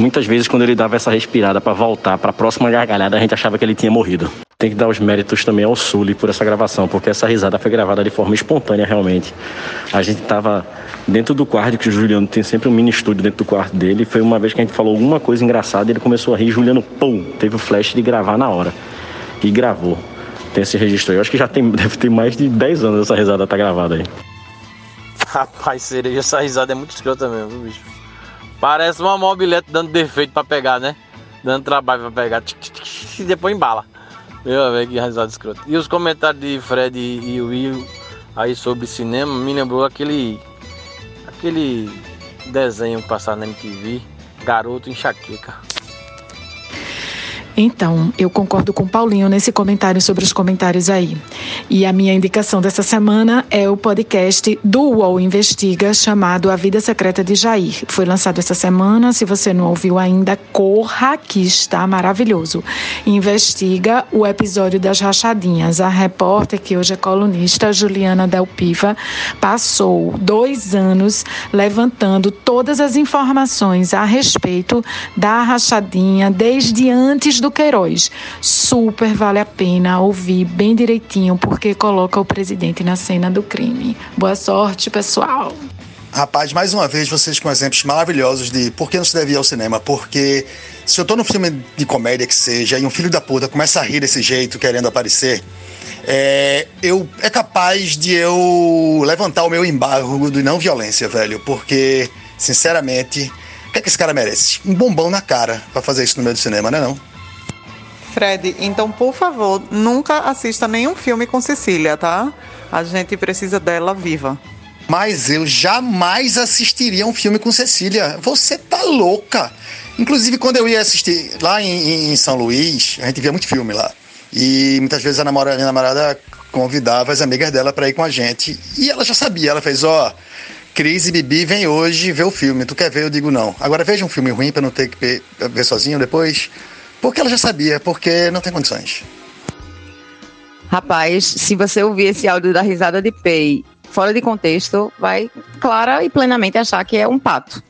Muitas vezes, quando ele dava essa respirada para voltar para a próxima gargalhada, a gente achava que ele tinha morrido. Tem que dar os méritos também ao Sully por essa gravação, porque essa risada foi gravada de forma espontânea, realmente. A gente estava dentro do quarto, que o Juliano tem sempre um mini estúdio dentro do quarto dele. Foi uma vez que a gente falou alguma coisa engraçada, ele começou a rir, Juliano, pum, teve o flash de gravar na hora. E gravou. Tem esse registro aí. Eu acho que já tem, deve ter mais de 10 anos essa risada tá gravada aí. Rapaz, cereja, essa risada é muito escrota mesmo, bicho. Parece uma mobilete dando defeito pra pegar, né? Dando trabalho pra pegar. E depois embala. Meu amigo, que risada escrota. E os comentários de Fred e Will aí sobre cinema me lembrou aquele. aquele desenho passado na MTV, Garoto Enxaqueca. Então, eu concordo com Paulinho nesse comentário sobre os comentários aí. E a minha indicação dessa semana é o podcast do UOL Investiga, chamado A Vida Secreta de Jair. Foi lançado essa semana. Se você não ouviu ainda, corra, que está maravilhoso. Investiga o episódio das rachadinhas. A repórter, que hoje é colunista, Juliana Delpiva, passou dois anos levantando todas as informações a respeito da rachadinha, desde antes do Queiroz. Super vale a pena ouvir bem direitinho, porque coloca o presidente na cena do crime. Boa sorte, pessoal. Rapaz, mais uma vez vocês com exemplos maravilhosos de por que não se deve ir ao cinema. Porque se eu tô num filme de comédia que seja e um filho da puta começa a rir desse jeito, querendo aparecer, é, eu, é capaz de eu levantar o meu embargo de não violência, velho. Porque, sinceramente, o que é que esse cara merece? Um bombão na cara pra fazer isso no meio do cinema, né não? Fred, então por favor, nunca assista nenhum filme com Cecília, tá? A gente precisa dela viva. Mas eu jamais assistiria um filme com Cecília. Você tá louca. Inclusive, quando eu ia assistir lá em, em São Luís, a gente via muito filme lá. E muitas vezes a namorada, minha namorada convidava as amigas dela para ir com a gente. E ela já sabia, ela fez, ó, oh, Cris e Bibi vem hoje ver o filme. Tu quer ver? Eu digo não. Agora veja um filme ruim para não ter que ver, ver sozinho depois. Porque ela já sabia, porque não tem condições. Rapaz, se você ouvir esse áudio da risada de Pei fora de contexto, vai clara e plenamente achar que é um pato.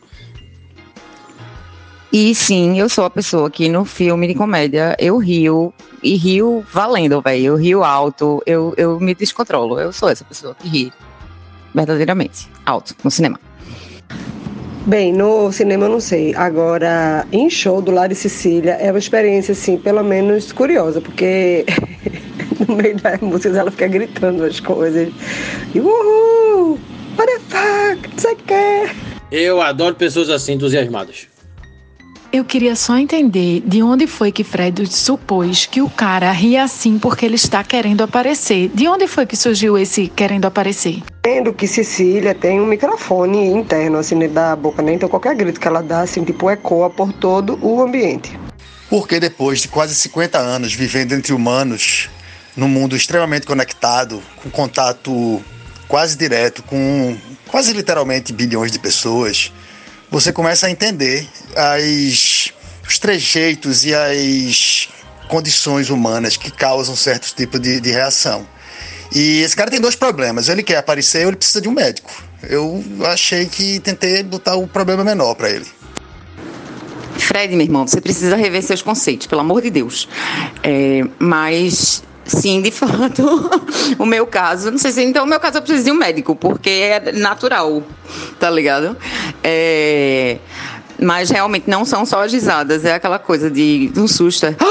E sim, eu sou a pessoa que no filme de comédia eu rio e rio valendo, velho. Eu rio alto, eu, eu me descontrolo. Eu sou essa pessoa que ri verdadeiramente alto no cinema. Bem, no cinema eu não sei. Agora, em show do Lar e Cecília é uma experiência, assim, pelo menos curiosa, porque no meio das músicas ela fica gritando as coisas. E uhul! What the fuck? Não sei o que. Eu adoro pessoas assim, entusiasmadas. Eu queria só entender de onde foi que Fred supôs que o cara ria assim porque ele está querendo aparecer. De onde foi que surgiu esse querendo aparecer? Entendo que Cecília tem um microfone interno, assim, dentro da boca, né? Então qualquer grito que ela dá, assim, tipo, ecoa por todo o ambiente. Porque depois de quase 50 anos vivendo entre humanos, num mundo extremamente conectado, com contato quase direto com quase literalmente bilhões de pessoas, você começa a entender as, os trejeitos e as condições humanas que causam certos tipos de, de reação. E esse cara tem dois problemas. Ele quer aparecer ou ele precisa de um médico. Eu achei que tentei botar o problema menor para ele. Fred, meu irmão, você precisa rever seus conceitos, pelo amor de Deus. É, mas Sim, de fato, o meu caso, não sei se então o meu caso eu preciso de um médico, porque é natural, tá ligado? É, mas realmente não são só as risadas, é aquela coisa de um susto. É,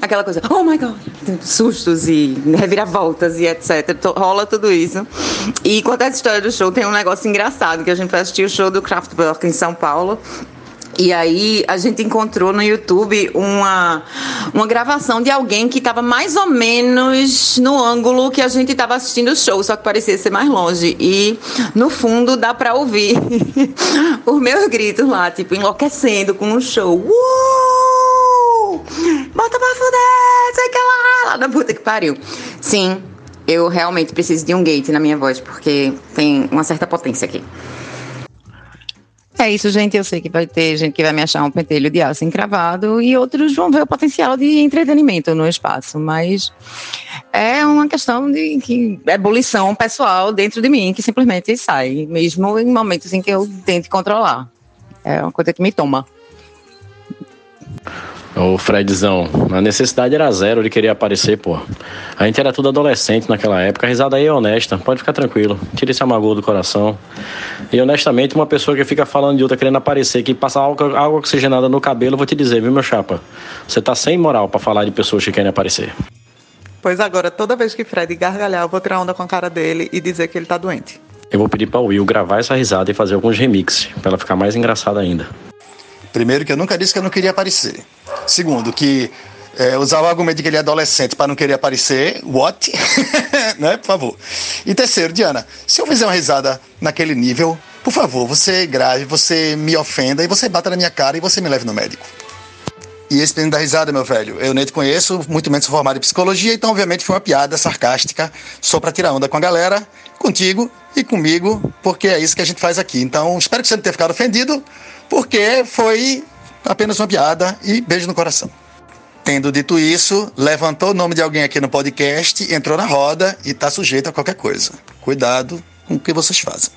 aquela coisa, oh my god, sustos e reviravoltas e etc. Rola tudo isso. E quanto à história do show, tem um negócio engraçado que a gente foi assistir o show do Kraftwerk em São Paulo. E aí a gente encontrou no YouTube uma, uma gravação de alguém que estava mais ou menos no ângulo que a gente estava assistindo o show, só que parecia ser mais longe. E no fundo dá para ouvir os meus gritos lá, tipo, enlouquecendo com o show. Uh! Bota pra fuder, sei que lá, lá da puta que pariu. Sim, eu realmente preciso de um gate na minha voz, porque tem uma certa potência aqui. É isso, gente. Eu sei que vai ter gente que vai me achar um pentelho de aço encravado e outros vão ver o potencial de entretenimento no espaço, mas é uma questão de que é ebulição pessoal dentro de mim que simplesmente sai, mesmo em momentos em que eu tento controlar. É uma coisa que me toma. Ô Fredzão, a necessidade era zero de querer aparecer, pô. A gente era tudo adolescente naquela época, a risada aí é honesta, pode ficar tranquilo, tira esse amargor do coração. E honestamente, uma pessoa que fica falando de outra querendo aparecer, que passa algo oxigenada no cabelo, vou te dizer, viu, meu chapa? Você tá sem moral para falar de pessoas que querem aparecer. Pois agora, toda vez que Fred gargalhar, eu vou tirar onda com a cara dele e dizer que ele tá doente. Eu vou pedir pra Will gravar essa risada e fazer alguns remixes, pra ela ficar mais engraçada ainda. Primeiro, que eu nunca disse que eu não queria aparecer. Segundo, que é, usar o argumento de que ele é adolescente para não querer aparecer, what? né, por favor. E terceiro, Diana, se eu fizer uma risada naquele nível, Por favor, você grave, você me ofenda e você bata na minha cara e você me leve no médico. E esse menino da risada, meu velho, eu nem te conheço, muito menos sou formado em psicologia, então obviamente foi uma piada sarcástica, só pra tirar onda com a galera, contigo e comigo, porque é isso que a gente faz aqui. Então, espero que você não tenha ficado ofendido, porque foi apenas uma piada e beijo no coração. Tendo dito isso, levantou o nome de alguém aqui no podcast, entrou na roda e tá sujeito a qualquer coisa. Cuidado com o que vocês fazem.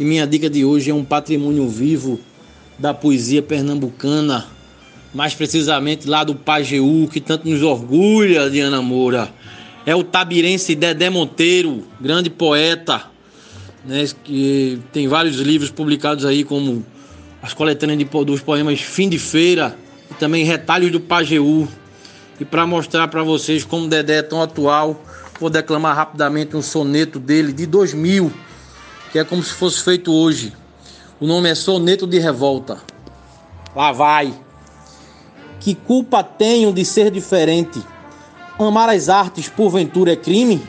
E minha dica de hoje é um patrimônio vivo da poesia pernambucana, mais precisamente lá do Pajeú, que tanto nos orgulha, Diana Moura. É o tabirense Dedé Monteiro, grande poeta, né, que tem vários livros publicados aí, como as coletâneas de, dos poemas Fim de Feira e também Retalhos do Pajeú. E para mostrar para vocês como Dedé é tão atual, vou declamar rapidamente um soneto dele de 2000 que é como se fosse feito hoje. O nome é Soneto de Revolta. Lá vai. Que culpa tenho de ser diferente? Amar as artes porventura é crime?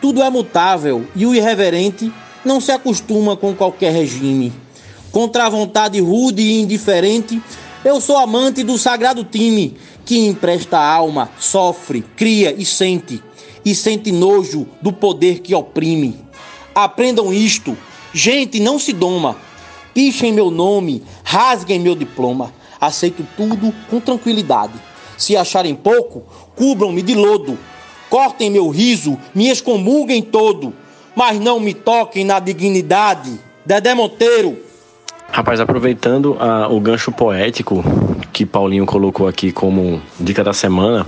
Tudo é mutável e o irreverente não se acostuma com qualquer regime. Contra a vontade rude e indiferente, eu sou amante do sagrado time que empresta alma, sofre, cria e sente, e sente nojo do poder que oprime. Aprendam isto. Gente, não se doma. Pichem meu nome, rasguem meu diploma. Aceito tudo com tranquilidade. Se acharem pouco, cubram-me de lodo. Cortem meu riso, me excomulguem todo. Mas não me toquem na dignidade. Dedé Monteiro. Rapaz, aproveitando a, o gancho poético que Paulinho colocou aqui como dica da semana,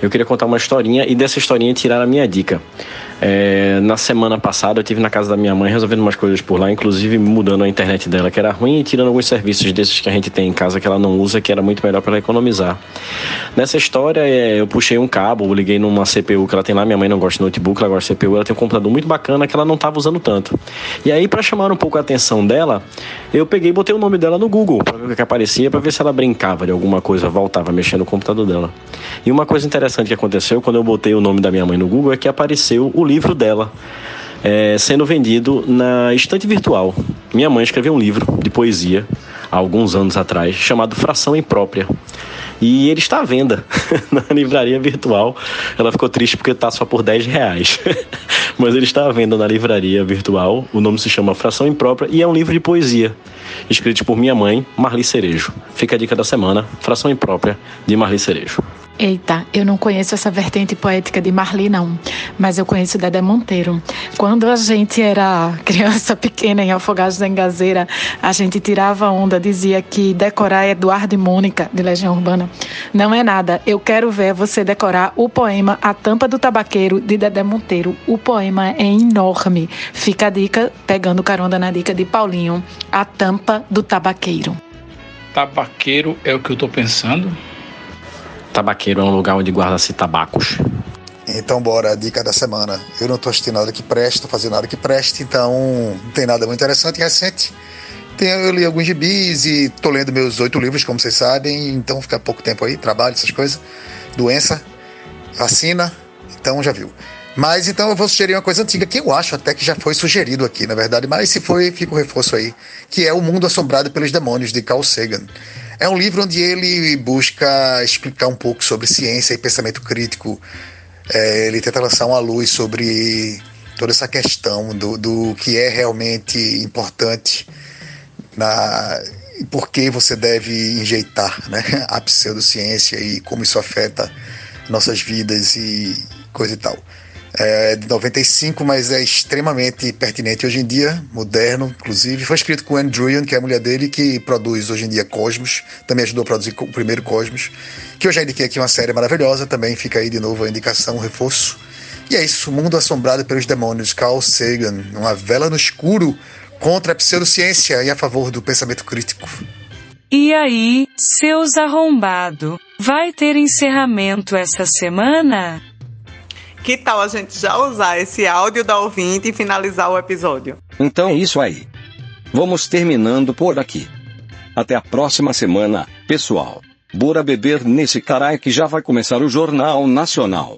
eu queria contar uma historinha e dessa historinha tirar a minha dica. É, na semana passada eu tive na casa da minha mãe resolvendo umas coisas por lá, inclusive mudando a internet dela que era ruim e tirando alguns serviços desses que a gente tem em casa que ela não usa, que era muito melhor para ela economizar. Nessa história é, eu puxei um cabo, liguei numa CPU que ela tem lá, minha mãe não gosta de notebook, ela gosta de CPU, ela tem um computador muito bacana que ela não estava usando tanto. E aí para chamar um pouco a atenção dela, eu peguei e botei o nome dela no Google para ver o que aparecia, para ver se ela brincava de alguma coisa, voltava mexendo no computador dela. E uma coisa interessante que aconteceu quando eu botei o nome da minha mãe no Google é que apareceu o livro dela. É, sendo vendido na estante virtual. Minha mãe escreveu um livro de poesia há alguns anos atrás chamado Fração Imprópria. E ele está à venda na livraria virtual. Ela ficou triste porque está só por 10 reais. Mas ele está à venda na livraria virtual. O nome se chama Fração Imprópria e é um livro de poesia, escrito por minha mãe, Marli Cerejo. Fica a dica da semana: Fração Imprópria, de Marli Cerejo. Eita, eu não conheço essa vertente poética de Marli, não, mas eu conheço Dedé Monteiro. Quando a gente era criança pequena em Afogados da Engazeira, a gente tirava onda, dizia que decorar Eduardo e Mônica, de Legião Urbana, não é nada. Eu quero ver você decorar o poema A Tampa do Tabaqueiro, de Dedé Monteiro. O poema é enorme. Fica a dica, pegando carona na dica de Paulinho, A Tampa do Tabaqueiro. Tabaqueiro é o que eu tô pensando? Tabaqueiro é um lugar onde guarda-se tabacos. Então, bora, a dica da semana. Eu não estou assistindo nada que preste, tô fazendo nada que preste, então não tem nada muito interessante e recente. eu li alguns gibis e tô lendo meus oito livros, como vocês sabem, então fica pouco tempo aí, trabalho, essas coisas. Doença, vacina, então já viu. Mas então eu vou sugerir uma coisa antiga que eu acho até que já foi sugerido aqui, na verdade, mas se foi, fica o reforço aí, que é O Mundo Assombrado pelos Demônios, de Carl Sagan. É um livro onde ele busca explicar um pouco sobre ciência e pensamento crítico. É, ele tenta lançar uma luz sobre toda essa questão do, do que é realmente importante na por que você deve enjeitar né, a pseudociência e como isso afeta nossas vidas e coisa e tal é de 95, mas é extremamente pertinente hoje em dia, moderno, inclusive. Foi escrito com Anne Druyan, que é a mulher dele, que produz hoje em dia Cosmos, também ajudou a produzir o primeiro Cosmos, que eu já indiquei aqui uma série maravilhosa, também fica aí de novo a indicação, um reforço. E é isso, Mundo Assombrado pelos Demônios, Carl Sagan, uma vela no escuro contra a pseudociência e a favor do pensamento crítico. E aí, seus arrombado, vai ter encerramento essa semana? Que tal a gente já usar esse áudio da ouvinte e finalizar o episódio? Então é isso aí. Vamos terminando por aqui. Até a próxima semana, pessoal. Bora beber nesse carai que já vai começar o Jornal Nacional.